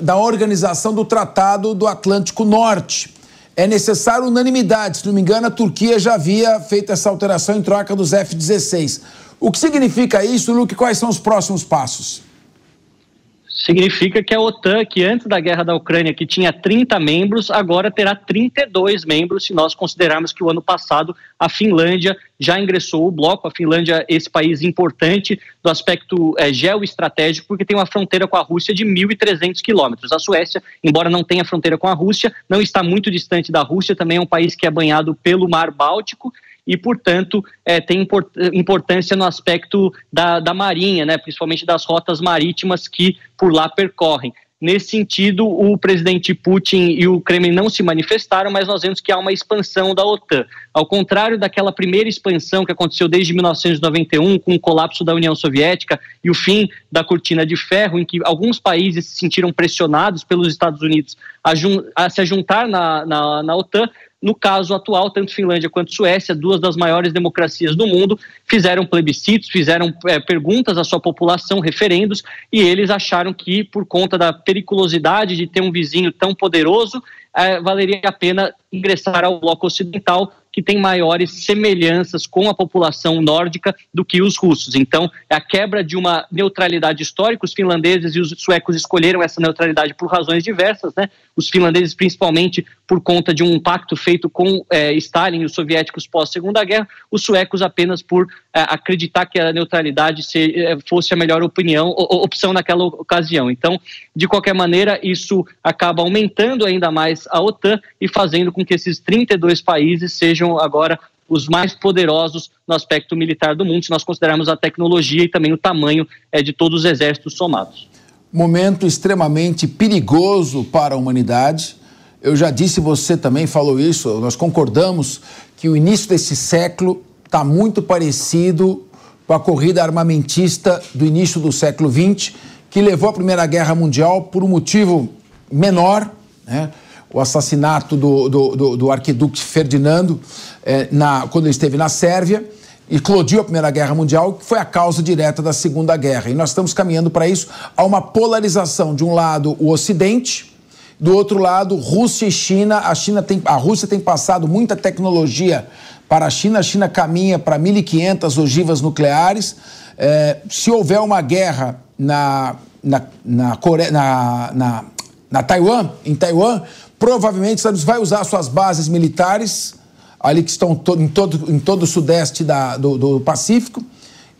da organização do Tratado do Atlântico Norte. É necessário unanimidade. Se não me engano, a Turquia já havia feito essa alteração em troca dos F-16. O que significa isso, Luke? Quais são os próximos passos? significa que a OTAN, que antes da guerra da Ucrânia, que tinha 30 membros, agora terá 32 membros, se nós considerarmos que o ano passado a Finlândia já ingressou o bloco. A Finlândia, esse país importante do aspecto é, geoestratégico, porque tem uma fronteira com a Rússia de 1.300 quilômetros. A Suécia, embora não tenha fronteira com a Rússia, não está muito distante da Rússia, também é um país que é banhado pelo Mar Báltico e, portanto, é, tem importância no aspecto da, da marinha, né, principalmente das rotas marítimas que por lá percorrem. Nesse sentido, o presidente Putin e o Kremlin não se manifestaram, mas nós vemos que há uma expansão da OTAN. Ao contrário daquela primeira expansão que aconteceu desde 1991, com o colapso da União Soviética e o fim da cortina de ferro, em que alguns países se sentiram pressionados pelos Estados Unidos a, a se juntar na, na, na OTAN, no caso atual, tanto Finlândia quanto Suécia, duas das maiores democracias do mundo, fizeram plebiscitos, fizeram é, perguntas à sua população, referendos, e eles acharam que, por conta da periculosidade de ter um vizinho tão poderoso, é, valeria a pena ingressar ao bloco ocidental, que tem maiores semelhanças com a população nórdica do que os russos. Então, é a quebra de uma neutralidade histórica. Os finlandeses e os suecos escolheram essa neutralidade por razões diversas, né? Os finlandeses, principalmente por conta de um pacto feito com é, Stalin e os soviéticos pós-Segunda Guerra, os suecos apenas por acreditar que a neutralidade é, fosse a melhor opinião, opção naquela ocasião. Então, de qualquer maneira, isso acaba aumentando ainda mais a OTAN e fazendo com que esses 32 países sejam agora os mais poderosos no aspecto militar do mundo, se nós considerarmos a tecnologia e também o tamanho é, de todos os exércitos somados. Momento extremamente perigoso para a humanidade. Eu já disse, você também falou isso, nós concordamos que o início desse século está muito parecido com a corrida armamentista do início do século XX, que levou à Primeira Guerra Mundial por um motivo menor, né? o assassinato do, do, do, do arquiduque Ferdinando eh, na, quando ele esteve na Sérvia eclodiu a Primeira Guerra Mundial, que foi a causa direta da Segunda Guerra. E nós estamos caminhando para isso, a uma polarização. De um lado, o Ocidente, do outro lado, Rússia e China. A, China tem, a Rússia tem passado muita tecnologia para a China, a China caminha para 1.500 ogivas nucleares. É, se houver uma guerra na, na, na, na, na, na Taiwan, em Taiwan, provavelmente os Estados Unidos vai usar suas bases militares ali que estão em todo, em todo o sudeste da, do, do Pacífico,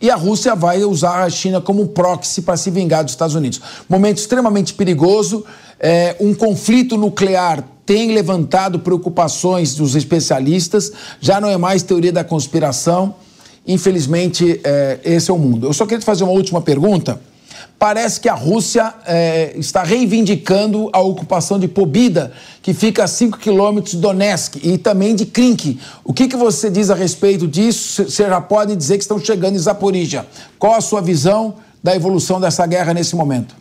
e a Rússia vai usar a China como proxy para se vingar dos Estados Unidos. Momento extremamente perigoso. É, um conflito nuclear tem levantado preocupações dos especialistas, já não é mais teoria da conspiração. Infelizmente, é, esse é o mundo. Eu só queria te fazer uma última pergunta parece que a Rússia é, está reivindicando a ocupação de Pobida, que fica a 5 quilômetros de Donetsk, e também de Krink. O que, que você diz a respeito disso? Você já pode dizer que estão chegando em Zaporizhia. Qual a sua visão da evolução dessa guerra nesse momento?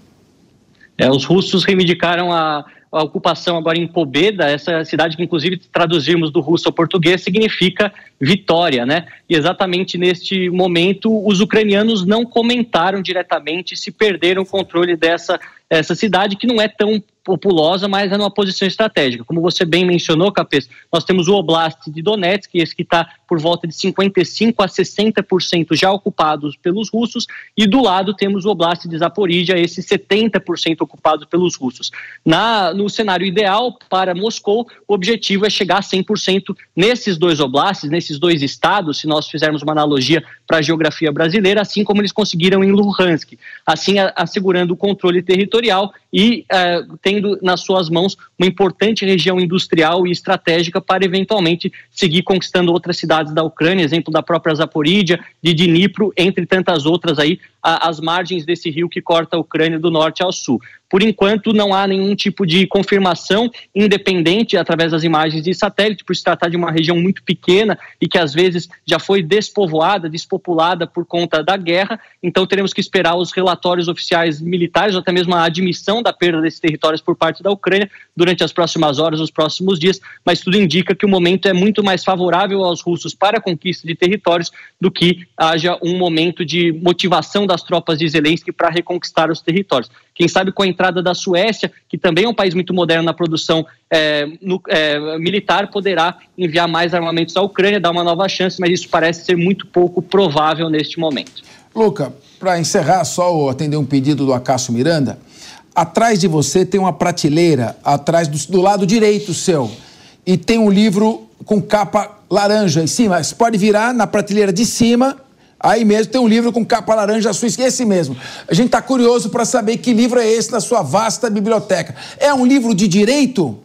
É, os russos reivindicaram a a ocupação agora em Pobeda, essa cidade que inclusive traduzirmos do russo ao português significa vitória, né? E exatamente neste momento os ucranianos não comentaram diretamente se perderam o controle dessa essa cidade que não é tão populosa, mas é numa posição estratégica. Como você bem mencionou, Capês, nós temos o Oblast de Donetsk, esse que está por volta de 55% a 60% já ocupados pelos russos, e do lado temos o Oblast de Zaporizhia, esse 70% ocupado pelos russos. Na, no cenário ideal para Moscou, o objetivo é chegar a 100% nesses dois oblasts, nesses dois estados, se nós fizermos uma analogia para a geografia brasileira, assim como eles conseguiram em Luhansk, assim assegurando o controle territorial e uh, tendo nas suas mãos uma importante região industrial e estratégica para eventualmente seguir conquistando outras cidades da Ucrânia, exemplo da própria Zaporídia, de Dnipro, entre tantas outras aí, às margens desse rio que corta a Ucrânia do norte ao sul. Por enquanto, não há nenhum tipo de confirmação independente através das imagens de satélite, por se tratar de uma região muito pequena e que às vezes já foi despovoada, despopulada por conta da guerra. Então, teremos que esperar os relatórios oficiais militares, ou até mesmo a admissão da perda desses territórios por parte da Ucrânia durante as próximas horas, os próximos dias. Mas tudo indica que o momento é muito mais favorável aos russos para a conquista de territórios do que haja um momento de motivação das tropas de Zelensky para reconquistar os territórios. Quem sabe com a entrada da Suécia, que também é um país muito moderno na produção é, no, é, militar, poderá enviar mais armamentos à Ucrânia, dar uma nova chance, mas isso parece ser muito pouco provável neste momento. Luca, para encerrar, só atender um pedido do Acácio Miranda. Atrás de você tem uma prateleira, atrás do, do lado direito seu, e tem um livro com capa laranja em cima. Você pode virar na prateleira de cima Aí mesmo tem um livro com capa laranja sua esse mesmo. A gente está curioso para saber que livro é esse na sua vasta biblioteca. É um livro de direito?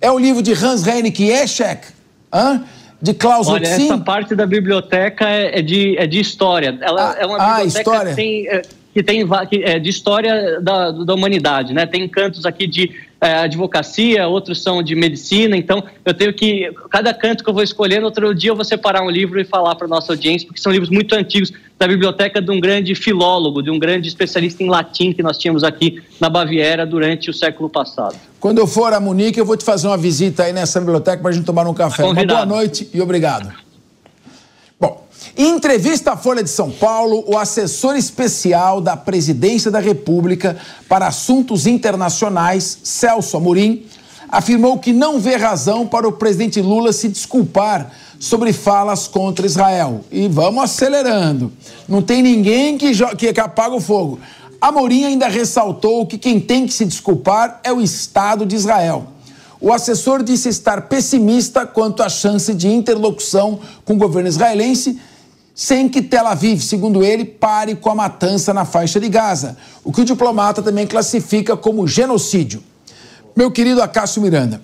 É um livro de Hans Heinrich Eschek? Hã? De Klaus Olha, Otzin? essa parte da biblioteca é, é de, é de história. Ela ah, é uma ah, biblioteca história. que tem, é, que tem que, é, de história da, da humanidade, né? Tem cantos aqui de é, advocacia, outros são de medicina, então eu tenho que, cada canto que eu vou escolhendo, outro dia eu vou separar um livro e falar para nossa audiência, porque são livros muito antigos da biblioteca de um grande filólogo, de um grande especialista em latim que nós tínhamos aqui na Baviera durante o século passado. Quando eu for a Munique, eu vou te fazer uma visita aí nessa biblioteca para a gente tomar um café. Uma boa noite e obrigado. Em entrevista à Folha de São Paulo, o assessor especial da Presidência da República para Assuntos Internacionais, Celso Amorim, afirmou que não vê razão para o presidente Lula se desculpar sobre falas contra Israel. E vamos acelerando. Não tem ninguém que, que, apaga o fogo. Amorim ainda ressaltou que quem tem que se desculpar é o Estado de Israel. O assessor disse estar pessimista quanto à chance de interlocução com o governo israelense sem que Tel Aviv, segundo ele, pare com a matança na faixa de Gaza, o que o diplomata também classifica como genocídio. Meu querido Acácio Miranda,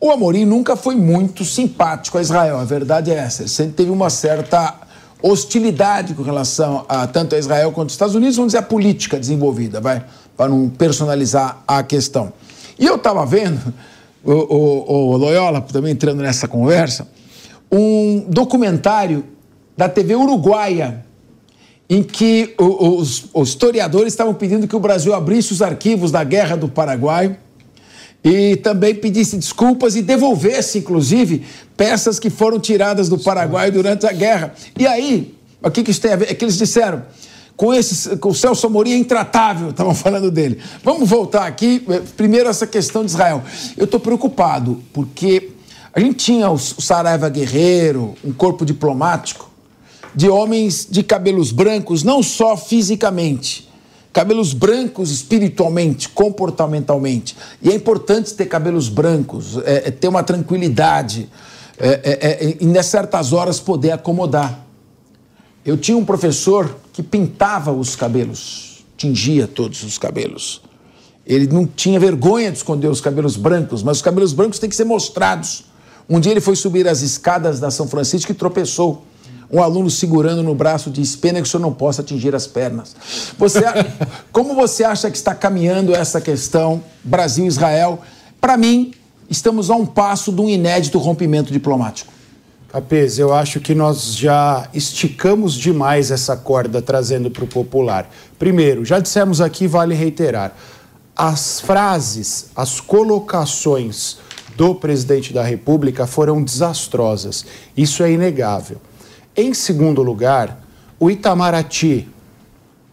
o Amorim nunca foi muito simpático a Israel, a verdade é essa. Ele sempre teve uma certa hostilidade com relação a tanto a Israel quanto aos Estados Unidos, vamos dizer a política desenvolvida, vai, para não personalizar a questão. E eu estava vendo, o, o, o Loyola também entrando nessa conversa, um documentário da TV Uruguaia. em que os, os historiadores estavam pedindo que o Brasil abrisse os arquivos da Guerra do Paraguai e também pedisse desculpas e devolvesse, inclusive, peças que foram tiradas do Paraguai durante a guerra. E aí, o que, que isso tem a ver? É que eles disseram. Com, esse, com o Celso Amorim é intratável, estavam falando dele. Vamos voltar aqui. Primeiro, essa questão de Israel. Eu estou preocupado, porque a gente tinha o Saraiva Guerreiro, um corpo diplomático, de homens de cabelos brancos, não só fisicamente, cabelos brancos espiritualmente, comportamentalmente. E é importante ter cabelos brancos, é, é ter uma tranquilidade é, é, é, e, nessas certas horas, poder acomodar. Eu tinha um professor que pintava os cabelos, tingia todos os cabelos. Ele não tinha vergonha de esconder os cabelos brancos, mas os cabelos brancos têm que ser mostrados. Um dia ele foi subir as escadas da São Francisco e tropeçou um aluno segurando no braço diz: pena que o senhor não possa atingir as pernas. Você, como você acha que está caminhando essa questão Brasil-Israel? Para mim, estamos a um passo de um inédito rompimento diplomático. Capês, eu acho que nós já esticamos demais essa corda trazendo para o popular. Primeiro, já dissemos aqui, vale reiterar, as frases, as colocações do presidente da República foram desastrosas. Isso é inegável. Em segundo lugar, o Itamaraty,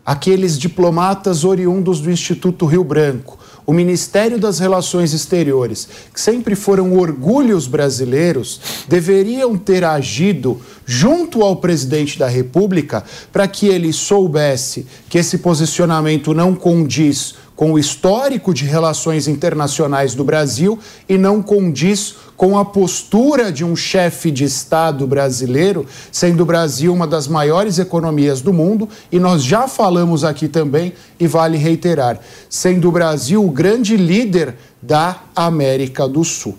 aqueles diplomatas oriundos do Instituto Rio Branco, o Ministério das Relações Exteriores, que sempre foram orgulhos brasileiros, deveriam ter agido junto ao presidente da República para que ele soubesse que esse posicionamento não condiz com o histórico de relações internacionais do Brasil e não condiz com a postura de um chefe de Estado brasileiro, sendo o Brasil uma das maiores economias do mundo, e nós já falamos aqui também, e vale reiterar, sendo o Brasil o grande líder da América do Sul.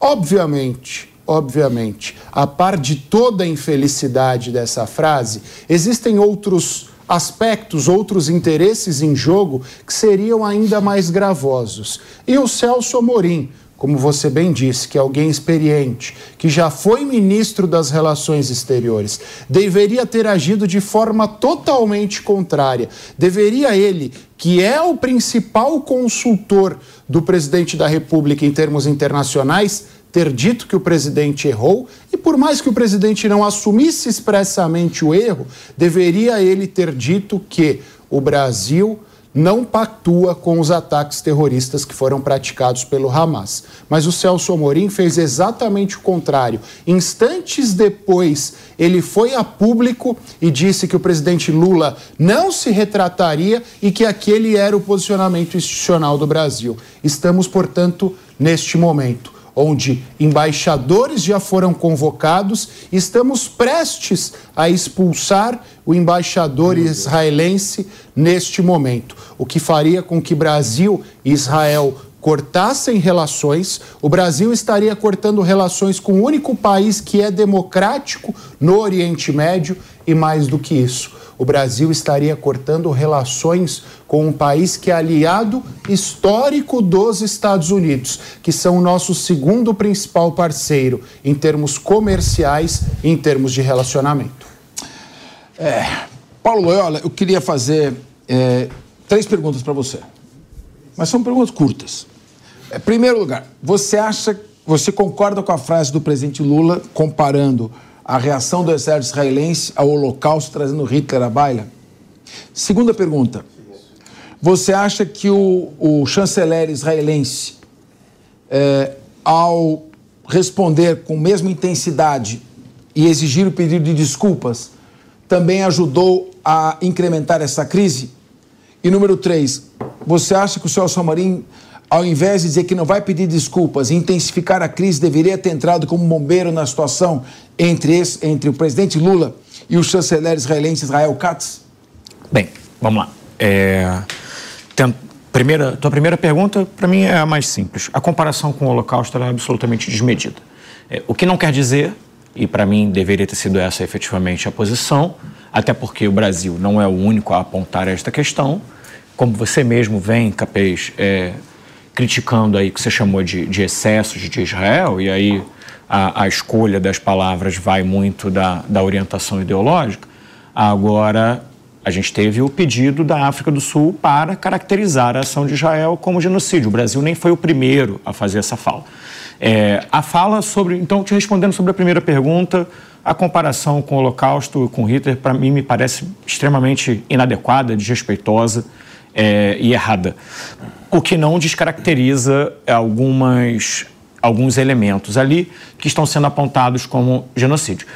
Obviamente, obviamente, a par de toda a infelicidade dessa frase, existem outros aspectos, outros interesses em jogo que seriam ainda mais gravosos. E o Celso Amorim, como você bem disse, que é alguém experiente, que já foi ministro das Relações Exteriores, deveria ter agido de forma totalmente contrária. Deveria ele, que é o principal consultor do presidente da República em termos internacionais, ter dito que o presidente errou e, por mais que o presidente não assumisse expressamente o erro, deveria ele ter dito que o Brasil não pactua com os ataques terroristas que foram praticados pelo Hamas. Mas o Celso Amorim fez exatamente o contrário. Instantes depois, ele foi a público e disse que o presidente Lula não se retrataria e que aquele era o posicionamento institucional do Brasil. Estamos, portanto, neste momento onde embaixadores já foram convocados, estamos prestes a expulsar o embaixador israelense neste momento, o que faria com que Brasil e Israel cortassem relações, o Brasil estaria cortando relações com o único país que é democrático no Oriente Médio e mais do que isso o Brasil estaria cortando relações com um país que é aliado histórico dos Estados Unidos, que são o nosso segundo principal parceiro em termos comerciais e em termos de relacionamento. É, Paulo Loyola, eu queria fazer é, três perguntas para você, mas são perguntas curtas. Em é, primeiro lugar, você acha, você concorda com a frase do presidente Lula comparando a reação do exército israelense ao holocausto, trazendo Hitler à baila? Segunda pergunta. Você acha que o, o chanceler israelense, é, ao responder com mesma intensidade e exigir o pedido de desculpas, também ajudou a incrementar essa crise? E número três, você acha que o senhor Samarim ao invés de dizer que não vai pedir desculpas e intensificar a crise, deveria ter entrado como bombeiro na situação entre, esse, entre o presidente Lula e o chanceler israelense Israel Katz? Bem, vamos lá. É, tem, primeira, tua primeira pergunta, para mim, é a mais simples. A comparação com o Holocausto é absolutamente desmedida. É, o que não quer dizer, e para mim deveria ter sido essa efetivamente a posição, até porque o Brasil não é o único a apontar esta questão, como você mesmo vem, Capês, é, criticando aí o que você chamou de, de excessos de Israel, e aí a, a, escolha das palavras vai muito da, da orientação ideológica. Agora, A gente teve o pedido da África do Sul para caracterizar a ação de Israel como genocídio. O Brasil nem foi o primeiro a fazer essa fala. É, a fala sobre. Então, te respondendo sobre a primeira pergunta, a comparação com o Holocausto, com Hitler, para mim me parece extremamente inadequada, desrespeitosa é, e errada. O que não descaracteriza algumas, alguns elementos ali que estão sendo apontados como genocídio.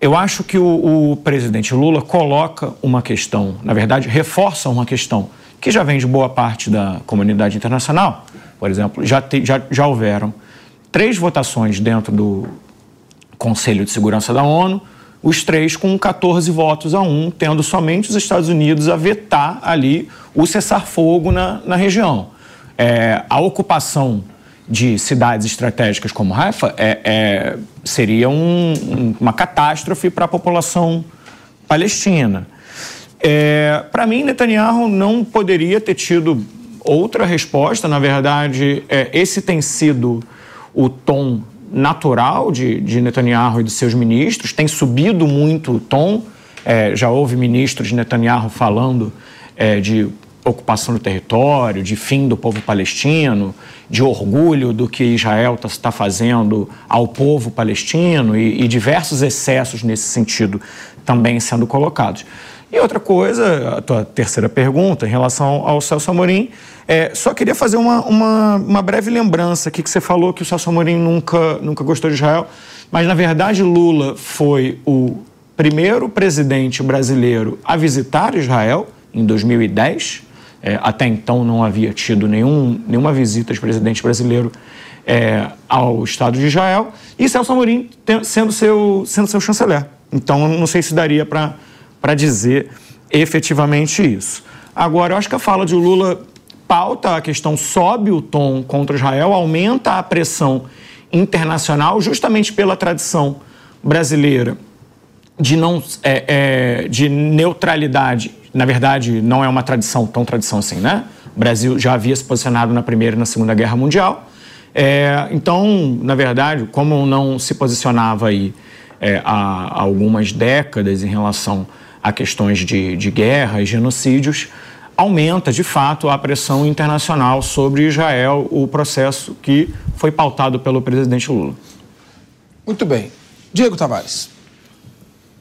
Eu acho que o, o, presidente Lula coloca uma questão, na verdade, reforça uma questão que já vem de boa parte da comunidade internacional. Por exemplo, já, te, já, já houveram três votações dentro do Conselho de Segurança da ONU, os três com 14 votos a um, tendo somente os Estados Unidos a vetar ali o cessar-fogo na, na região. É, a ocupação de cidades estratégicas como Haifa é, é, seria um, uma catástrofe para a população palestina. É, para mim, Netanyahu não poderia ter tido outra resposta. Na verdade, é, esse tem sido o tom natural de, de Netanyahu e de seus ministros, tem subido muito o tom. É, já houve ministros de Netanyahu falando é, de ocupação do território, de fim do povo palestino, de orgulho do que Israel está tá fazendo ao povo palestino e, e, diversos excessos nesse sentido também sendo colocados. E outra coisa, a tua terceira pergunta, em relação ao Celso Amorim, é, só queria fazer uma, uma, uma, breve lembrança aqui que você falou que o Celso Amorim nunca, nunca gostou de Israel, mas na verdade Lula foi o primeiro presidente brasileiro a visitar Israel em 2010, é, até então não havia tido nenhum, nenhuma visita de presidente brasileiro é, ao Estado de Israel, e Celso Amorim sendo seu, sendo seu chanceler. Então, não sei se daria para dizer efetivamente isso. Agora, eu acho que a fala de Lula pauta a questão, sobe o tom contra Israel, aumenta a pressão internacional, justamente pela tradição brasileira de não é, é, de neutralidade na verdade, não é uma tradição tão tradição assim, né? O Brasil já havia se posicionado na Primeira e na Segunda Guerra Mundial. É, então, na verdade, como não se posicionava aí é, há algumas décadas em relação a questões de, de guerra e genocídios, aumenta de fato a pressão internacional sobre Israel, o processo que foi pautado pelo presidente Lula. Muito bem. Diego Tavares.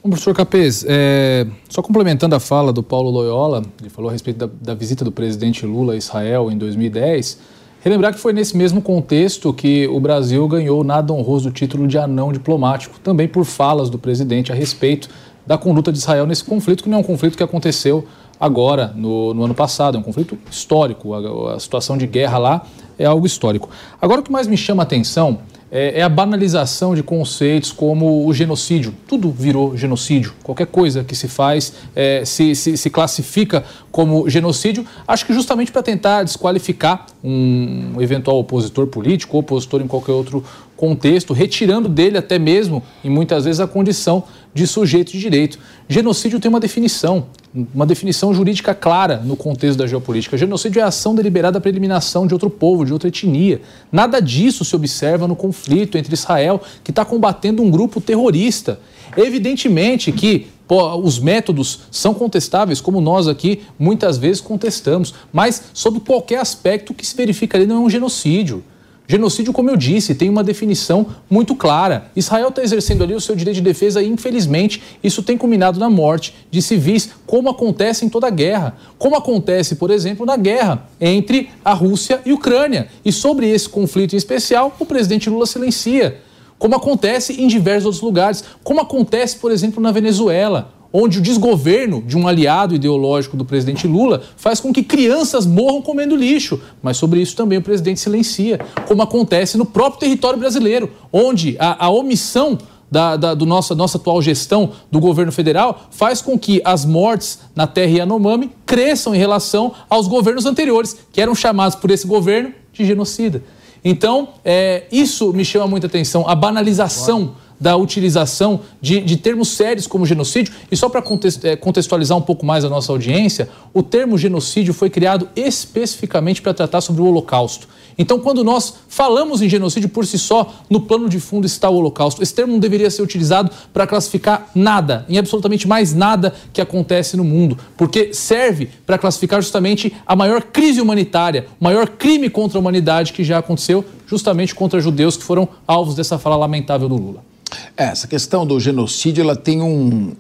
Bom, professor Capês, é, só complementando a fala do Paulo Loyola, ele falou a respeito da, da, visita do presidente Lula a Israel em 2010, relembrar que foi nesse mesmo contexto que o Brasil ganhou o nada honroso título de anão diplomático, também por falas do presidente a respeito da conduta de Israel nesse conflito, que não é um conflito que aconteceu agora, no, no ano passado, é um conflito histórico, a, a situação de guerra lá é algo histórico. Agora, o que mais me chama a atenção é, é, a banalização de conceitos como o genocídio. Tudo virou genocídio. Qualquer coisa que se faz é, se, se, se, classifica como genocídio, acho que justamente para tentar desqualificar um eventual opositor político, opositor em qualquer outro contexto, retirando dele até mesmo, e muitas vezes, a condição de sujeito de direito. Genocídio tem uma definição, uma definição jurídica clara no contexto da geopolítica. Genocídio é ação deliberada para eliminação de outro povo, de outra etnia. Nada disso se observa no conflito entre Israel, que está combatendo um grupo terrorista. Evidentemente que pô, os métodos são contestáveis, como nós aqui muitas vezes contestamos, mas sob qualquer aspecto que se verifica ali não é um genocídio. Genocídio, como eu disse, tem uma definição muito clara. Israel está exercendo ali o seu direito de defesa e, infelizmente, isso tem culminado na morte de civis, como acontece em toda guerra. Como acontece, por exemplo, na guerra entre a Rússia e a Ucrânia. E sobre esse conflito em especial, o presidente Lula silencia. Como acontece em diversos outros lugares. Como acontece, por exemplo, na Venezuela onde o desgoverno de um aliado ideológico do presidente Lula faz com que crianças morram comendo lixo. Mas sobre isso também o presidente silencia, como acontece no próprio território brasileiro, onde a, a omissão da, da do nossa, nossa atual gestão do governo federal faz com que as mortes na terra Yanomami cresçam em relação aos governos anteriores, que eram chamados por esse governo de genocida. Então, é, isso me chama muita atenção, a banalização da utilização de, de termos sérios como genocídio. E só para eh, contextualizar um pouco mais a nossa audiência, o termo genocídio foi criado especificamente para tratar sobre o Holocausto. Então, quando nós falamos em genocídio por si só, no plano de fundo está o Holocausto. Esse termo não deveria ser utilizado para classificar nada, em absolutamente mais nada que acontece no mundo, porque serve para classificar justamente a maior crise humanitária, o maior crime contra a humanidade que já aconteceu, justamente contra judeus que foram alvos dessa fala lamentável do Lula. É, essa questão do genocídio ela tem um,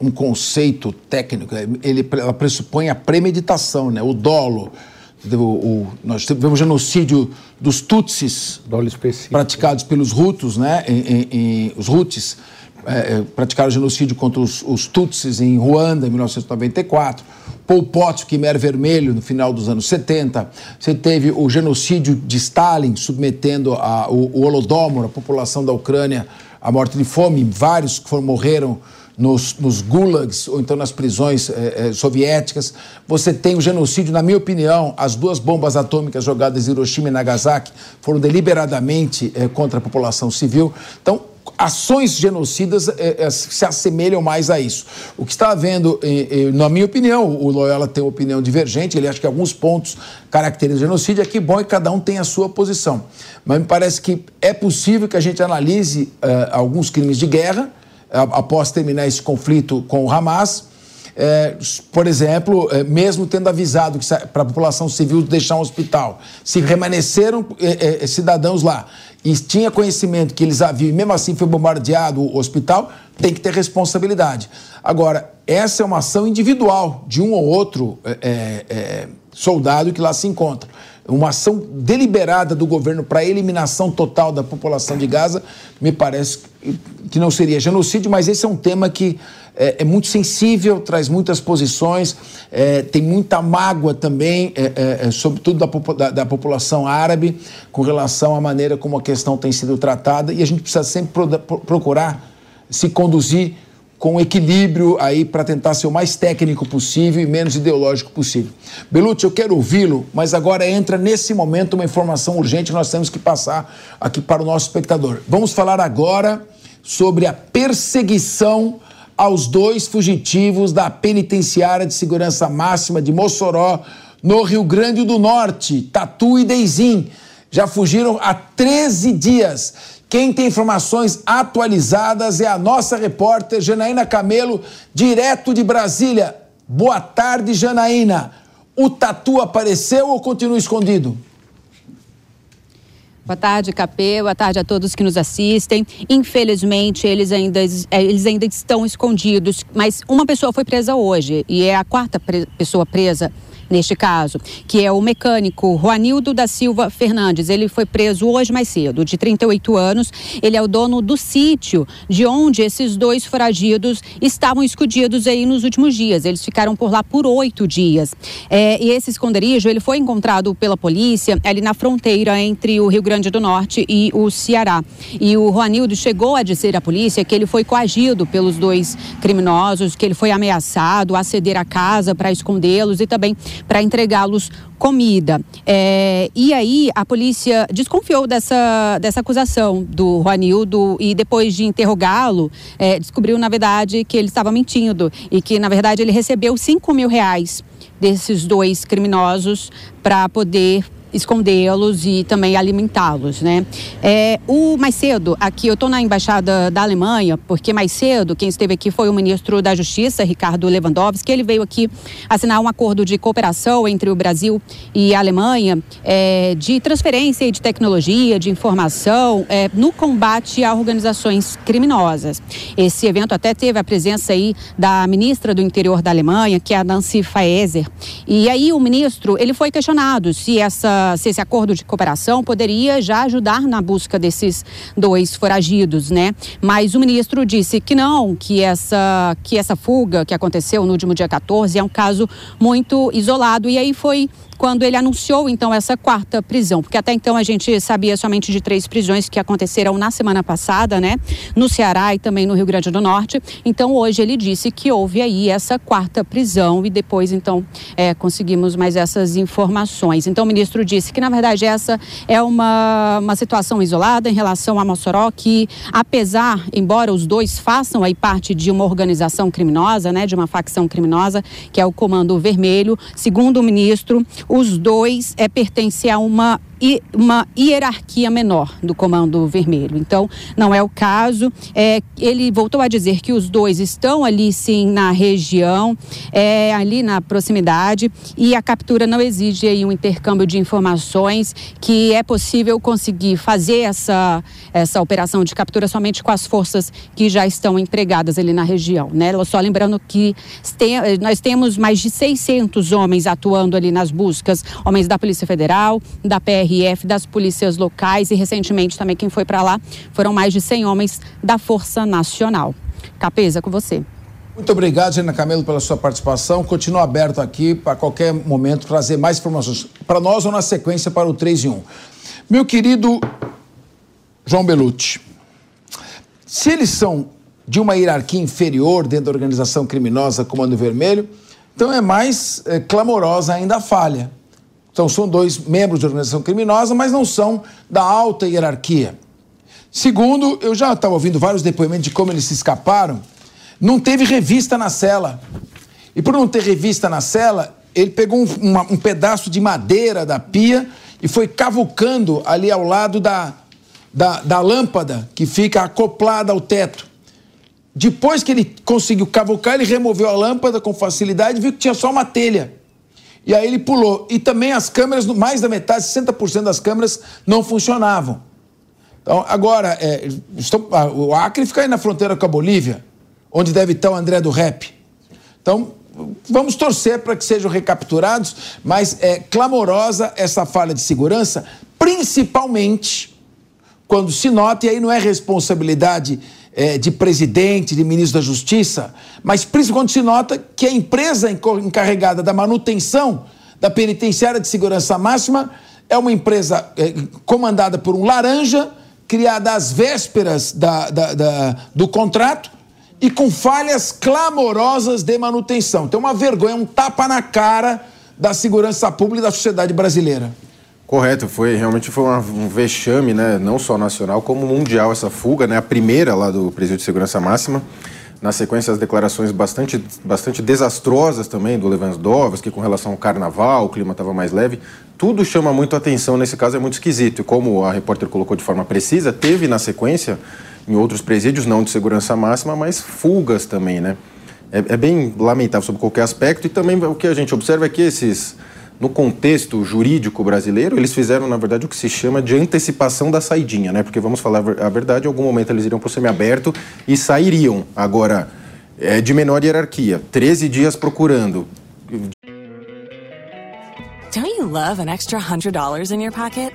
um conceito técnico, ele, ela pressupõe a premeditação, né? o dolo o, o, nós tivemos genocídio dos Tutsis praticados pelos Hutus, né? Em, em, em, os Hutus é, é, praticaram genocídio contra os, os, Tutsis em Ruanda, em 1994. Pol Pot, Quimer Vermelho, no final dos anos 70. Você teve o genocídio de Stalin, submetendo a, o, o Holodomor, a população da Ucrânia, à morte de fome. Vários que foram, morreram nos, nos gulags ou então nas prisões eh, eh, soviéticas. Você tem o genocídio, na minha opinião, as duas bombas atômicas jogadas em Hiroshima e Nagasaki foram deliberadamente eh, contra a população civil. Então, ações genocidas se assemelham mais a isso. O que está havendo, na minha opinião, o Loyola tem uma opinião divergente, ele acha que alguns pontos caracterizam o genocídio, é que bom e cada um tem a sua posição. Mas me parece que é possível que a gente analise alguns crimes de guerra, após terminar esse conflito com o Hamas. É, por exemplo, é, mesmo tendo avisado para a população civil deixar um hospital, se permaneceram é, é, cidadãos lá e tinha conhecimento que eles haviam e mesmo assim foi bombardeado o hospital, tem que ter responsabilidade. Agora, essa é uma ação individual de um ou outro é, é, soldado que lá se encontra uma ação deliberada do governo para a eliminação total da população de Gaza, me parece que não seria genocídio, mas esse é um tema que é, é muito sensível, traz muitas posições, é, tem muita mágoa também, é, é, é sobretudo da, da, da, população árabe, com relação à maneira como a questão tem sido tratada, e a gente precisa sempre pro, procurar se conduzir com equilíbrio aí para tentar ser o mais técnico possível e menos ideológico possível. Belucci, eu quero ouvi-lo, mas agora entra nesse momento uma informação urgente que nós temos que passar aqui para o nosso espectador. Vamos falar agora sobre a perseguição aos dois fugitivos da penitenciária de segurança máxima de Mossoró, no Rio Grande do Norte, Tatu e Deizim. Já fugiram há 13 dias quem tem informações atualizadas é a nossa repórter Janaína Camelo, direto de Brasília. Boa tarde, Janaína. O tatu apareceu ou continua escondido? Boa tarde, Capê. Boa tarde a todos que nos assistem. Infelizmente, eles ainda, eles ainda estão escondidos, mas uma pessoa foi presa hoje e é a quarta pre pessoa presa neste caso, que é o mecânico Juanildo da Silva Fernandes. Ele foi preso hoje mais cedo, de 38 anos. Ele é o dono do sítio de onde esses dois foragidos estavam escondidos aí nos últimos dias. Eles ficaram por lá por oito dias. É, e esse esconderijo ele foi encontrado pela polícia ali na fronteira entre o Rio Grande do Norte e o Ceará. E o Juanildo chegou a dizer à polícia que ele foi coagido pelos dois criminosos, que ele foi ameaçado a ceder a casa para escondê-los e também para entregá-los comida. É, e aí a polícia desconfiou dessa, dessa acusação do Juanildo e depois de interrogá-lo, é, descobriu na verdade que ele estava mentindo e que na verdade ele recebeu 5 mil reais desses dois criminosos para poder escondê-los e também alimentá-los, né? É, o mais cedo, aqui eu estou na embaixada da Alemanha, porque mais cedo quem esteve aqui foi o ministro da Justiça, Ricardo Lewandowski, ele veio aqui assinar um acordo de cooperação entre o Brasil e a Alemanha é, de transferência de tecnologia, de informação é, no combate a organizações criminosas. Esse evento até teve a presença aí da ministra do Interior da Alemanha, que é a Nancy Faeser. E aí o ministro, ele foi questionado se essa se esse acordo de cooperação poderia já ajudar na busca desses dois foragidos, né? Mas o ministro disse que não, que essa, que essa fuga que aconteceu no último dia 14 é um caso muito isolado. E aí foi quando ele anunciou então essa quarta prisão, porque até então a gente sabia somente de três prisões que aconteceram na semana passada, né, no Ceará e também no Rio Grande do Norte. Então hoje ele disse que houve aí essa quarta prisão e depois então é, conseguimos mais essas informações. Então o ministro disse que, na verdade, essa é uma, uma situação isolada em relação a Mossoró, que, apesar, embora os dois façam aí parte de uma organização criminosa, né, de uma facção criminosa, que é o Comando Vermelho, segundo o ministro, os dois é, pertencem a uma uma hierarquia menor do Comando Vermelho. Então, não é o caso. É, ele voltou a dizer que os dois estão ali, sim, na região, é, ali na proximidade, e a captura não exige aí um intercâmbio de informações, que é possível conseguir fazer essa, essa operação de captura somente com as forças que já estão empregadas ali na região. Né? Só lembrando que tem, nós temos mais de 600 homens atuando ali nas buscas, homens da Polícia Federal, da PR PRF, das polícias locais e recentemente também quem foi para lá foram mais de 100 homens da Força Nacional. Capesa, com você. Muito obrigado, Gina Camelo, pela sua participação. Continua aberto aqui para qualquer momento trazer mais informações para nós ou na sequência para o 3 e 1. Meu querido João Belucci, se eles são de uma hierarquia inferior dentro da organização criminosa Comando Vermelho, então é mais é, clamorosa ainda a falha. Então, são dois membros de organização criminosa, mas não são da alta hierarquia. Segundo, eu já estava ouvindo vários depoimentos de como eles se escaparam. Não teve revista na cela. E por não ter revista na cela, ele pegou um, uma, um pedaço de madeira da pia e foi cavucando ali ao lado da, da, da lâmpada que fica acoplada ao teto. Depois que ele conseguiu cavucar, ele removeu a lâmpada com facilidade e viu que tinha só uma telha. E aí ele pulou. E também as câmeras, mais da metade, 60% das câmeras não funcionavam. Então, agora, é, o Acre fica aí na fronteira com a Bolívia, onde deve estar o André do Rap. Então, vamos torcer para que sejam recapturados, mas é clamorosa essa falha de segurança, principalmente quando se nota, e aí não é responsabilidade é, de presidente, de ministro da Justiça, mas principalmente quando se nota que a empresa encarregada da manutenção da penitenciária de segurança máxima é uma empresa é, comandada por um laranja, criada às vésperas da, da, da, do contrato e com falhas clamorosas de manutenção. Então, uma vergonha, um tapa na cara da segurança pública e da sociedade brasileira. Correto, foi realmente foi uma, um vexame, né, não só nacional como mundial essa fuga, né, a primeira lá do Presídio de Segurança Máxima. Na sequência, as declarações bastante, bastante desastrosas também do Lewandowski com relação ao carnaval, o clima estava mais leve. Tudo chama muito atenção, nesse caso é muito esquisito. E como a repórter colocou de forma precisa, teve na sequência, em outros presídios, não de segurança máxima, mas fugas também, né? É, é bem lamentável sobre qualquer aspecto. E também o que a gente observa é que esses no contexto jurídico brasileiro, eles fizeram, na verdade, o que se chama de antecipação da saidinha, né? Porque vamos falar a verdade, em algum momento eles iriam para o semiaberto e sairiam. Agora, é de menor hierarquia. 13 dias procurando. Don't you love an extra $100 in your pocket?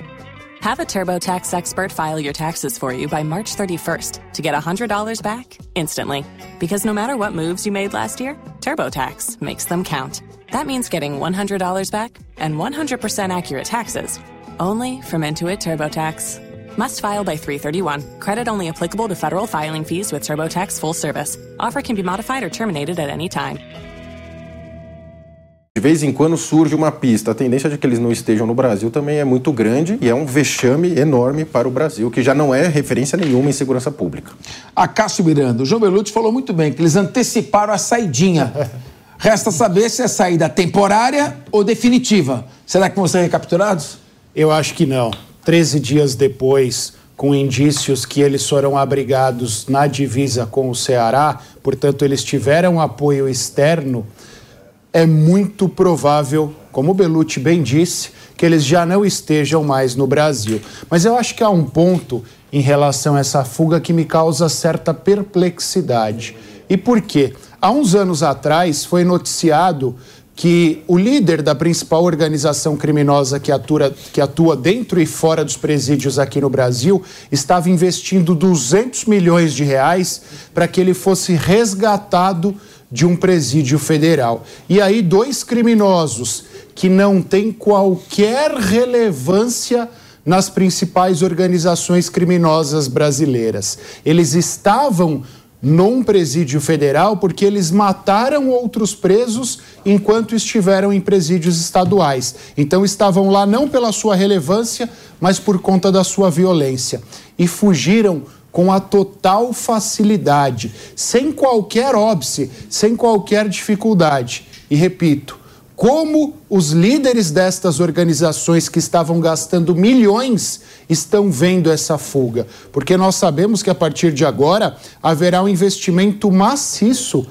Have a TurboTax expert file your taxes for you by March 31st to get $100 back instantly. Because no matter what moves you made last year, TurboTax makes them count. That means getting $100 back and 100% accurate taxes only from Intuit TurboTax. Must file by 331. Credit only applicable to federal filing fees with TurboTax full service. Offer can be modified or terminated at any time. De vez em quando surge uma pista. A tendência de que eles não estejam no Brasil também é muito grande e é um vexame enorme para o Brasil, que já não é referência nenhuma em segurança pública. A Cássio Miranda, o João Belucci falou muito bem que eles anteciparam a saidinha. Resta saber se é saída temporária ou definitiva. Será que vão ser recapturados? Eu acho que não. Treze dias depois, com indícios que eles foram abrigados na divisa com o Ceará, portanto, eles tiveram apoio externo, é muito provável, como o Belucci bem disse, que eles já não estejam mais no Brasil. Mas eu acho que há um ponto em relação a essa fuga que me causa certa perplexidade. E por quê? Há uns anos atrás foi noticiado que o líder da principal organização criminosa que atua, que atua dentro e fora dos presídios aqui no Brasil estava investindo 200 milhões de reais para que ele fosse resgatado de um presídio federal. E aí, dois criminosos que não têm qualquer relevância nas principais organizações criminosas brasileiras. Eles estavam num presídio federal porque eles mataram outros presos enquanto estiveram em presídios estaduais. Então estavam lá não pela sua relevância, mas por conta da sua violência. E fugiram com a total facilidade, sem qualquer óbice, sem qualquer dificuldade. E repito, como os líderes destas organizações que estavam gastando milhões estão vendo essa fuga? Porque nós sabemos que a partir de agora haverá um investimento maciço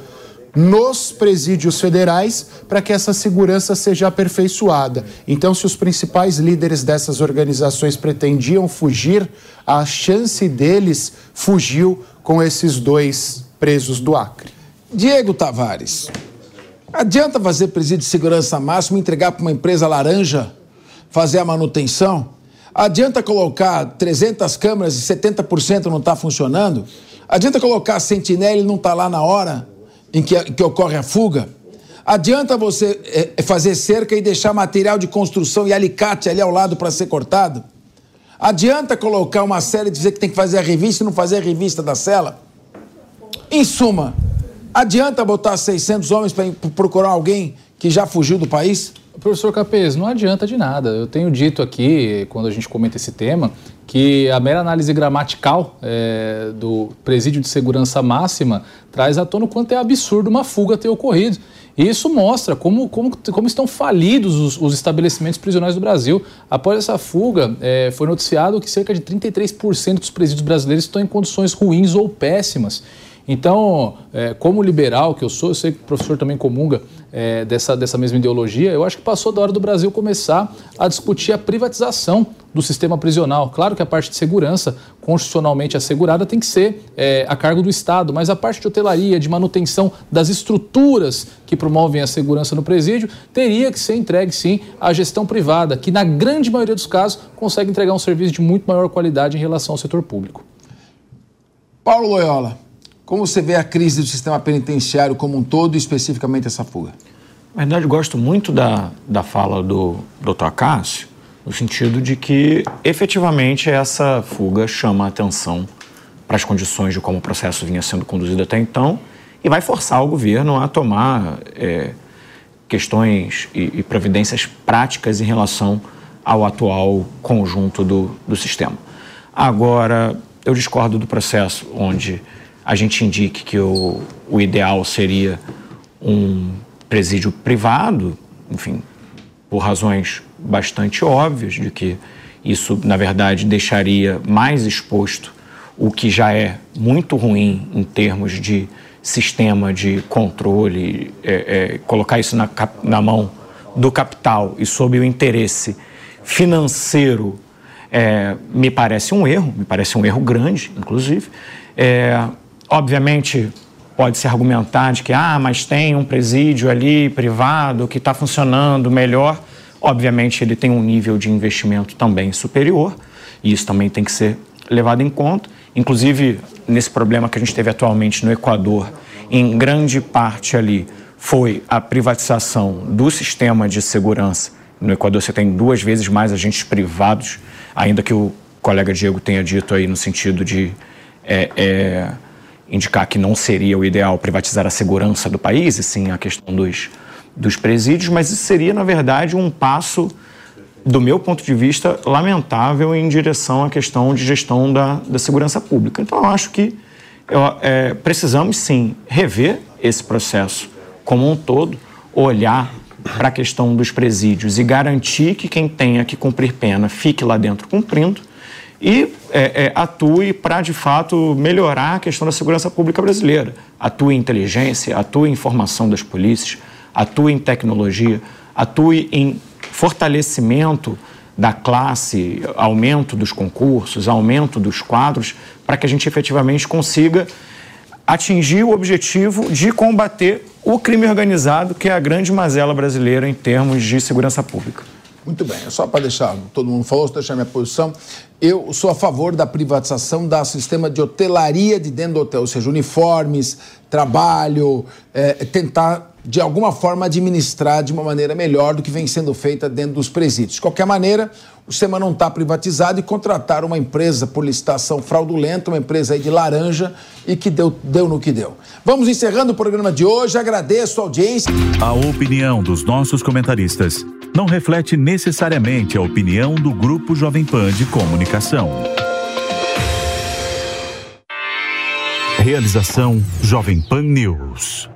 nos presídios federais para que essa segurança seja aperfeiçoada. Então, se os principais líderes dessas organizações pretendiam fugir, a chance deles fugiu com esses dois presos do Acre. Diego Tavares, Adianta fazer presídio de segurança máxima, entregar para uma empresa laranja, fazer a manutenção? Adianta colocar 300 câmeras e 70% não está funcionando? Adianta colocar sentinela e não está lá na hora em que, que ocorre a fuga? Adianta você é, fazer cerca e deixar material de construção e alicate ali ao lado para ser cortado? Adianta colocar uma cela e dizer que tem que fazer a revista e não fazer a revista da cela? Em suma, Adianta botar 600 homens para procurar alguém que já fugiu do país? Professor Capês, não adianta de nada. Eu tenho dito aqui, quando a gente comenta esse tema, que a mera análise gramatical é, do presídio de segurança máxima traz à tona o quanto é absurdo uma fuga ter ocorrido. E isso mostra como, como, como estão falidos os, os estabelecimentos prisionais do Brasil. Após essa fuga, é, foi noticiado que cerca de 33% dos presídios brasileiros estão em condições ruins ou péssimas. Então, é, como liberal que eu sou, eu sei que o professor também comunga é, dessa, dessa mesma ideologia, eu acho que passou da hora do Brasil começar a discutir a privatização do sistema prisional. Claro que a parte de segurança, constitucionalmente assegurada, tem que ser é, a cargo do Estado, mas a parte de hotelaria, de manutenção das estruturas que promovem a segurança no presídio, teria que ser entregue, sim, à gestão privada, que na grande maioria dos casos consegue entregar um serviço de muito maior qualidade em relação ao setor público. Paulo Loyola. Como você vê a crise do sistema penitenciário como um todo e especificamente essa fuga? Na verdade, gosto muito da, da fala do Dr. Cássio, no sentido de que efetivamente essa fuga chama a atenção para as condições de como o processo vinha sendo conduzido até então e vai forçar o governo a tomar é, questões e, e, providências práticas em relação ao atual conjunto do, do sistema. Agora, eu discordo do processo onde a gente indique que o, o ideal seria um presídio privado, enfim, por razões bastante óbvias de que isso, na verdade, deixaria mais exposto o que já é muito ruim em termos de sistema de controle, é, é, colocar isso na, na, mão do capital e sob o interesse financeiro, é, me parece um erro, me parece um erro grande, inclusive. Obviamente, pode-se argumentar de que, ah, mas tem um presídio ali privado que está funcionando melhor. Obviamente, ele tem um nível de investimento também superior, e isso também tem que ser levado em conta. Inclusive, nesse problema que a gente teve atualmente no Equador, em grande parte ali foi a privatização do sistema de segurança. No Equador, você tem duas vezes mais agentes privados, ainda que o colega Diego tenha dito aí no sentido de. É, é, indicar que não seria o ideal privatizar a segurança do país, e sim a questão dos, dos presídios, mas isso seria, na verdade, um passo, do meu ponto de vista, lamentável em direção à questão de gestão da, da segurança pública. Então, eu acho que eu, é, precisamos, sim, rever esse processo como um todo, olhar para a questão dos presídios e garantir que quem tenha que cumprir pena fique lá dentro cumprindo e é, é, atue para, de fato, melhorar a questão da segurança pública brasileira. Atue em inteligência, atue em formação das polícias, atue em tecnologia, atue em fortalecimento da classe, aumento dos concursos, aumento dos quadros, para que a gente efetivamente consiga atingir o objetivo de combater o crime organizado, que é a grande mazela brasileira em termos de segurança pública. Muito bem, só para deixar, todo mundo falou, deixar minha posição. Eu sou a favor da privatização do sistema de hotelaria de dentro do hotel, ou seja, uniformes, trabalho, é, tentar de alguma forma administrar de uma maneira melhor do que vem sendo feita dentro dos presídios. De qualquer maneira, o SEMA não está privatizado e contrataram uma empresa por licitação fraudulenta, uma empresa aí de laranja e que deu, deu no que deu. Vamos encerrando o programa de hoje. Agradeço a audiência. A opinião dos nossos comentaristas não reflete necessariamente a opinião do Grupo Jovem Pan de Comunicação. Realização Jovem Pan News.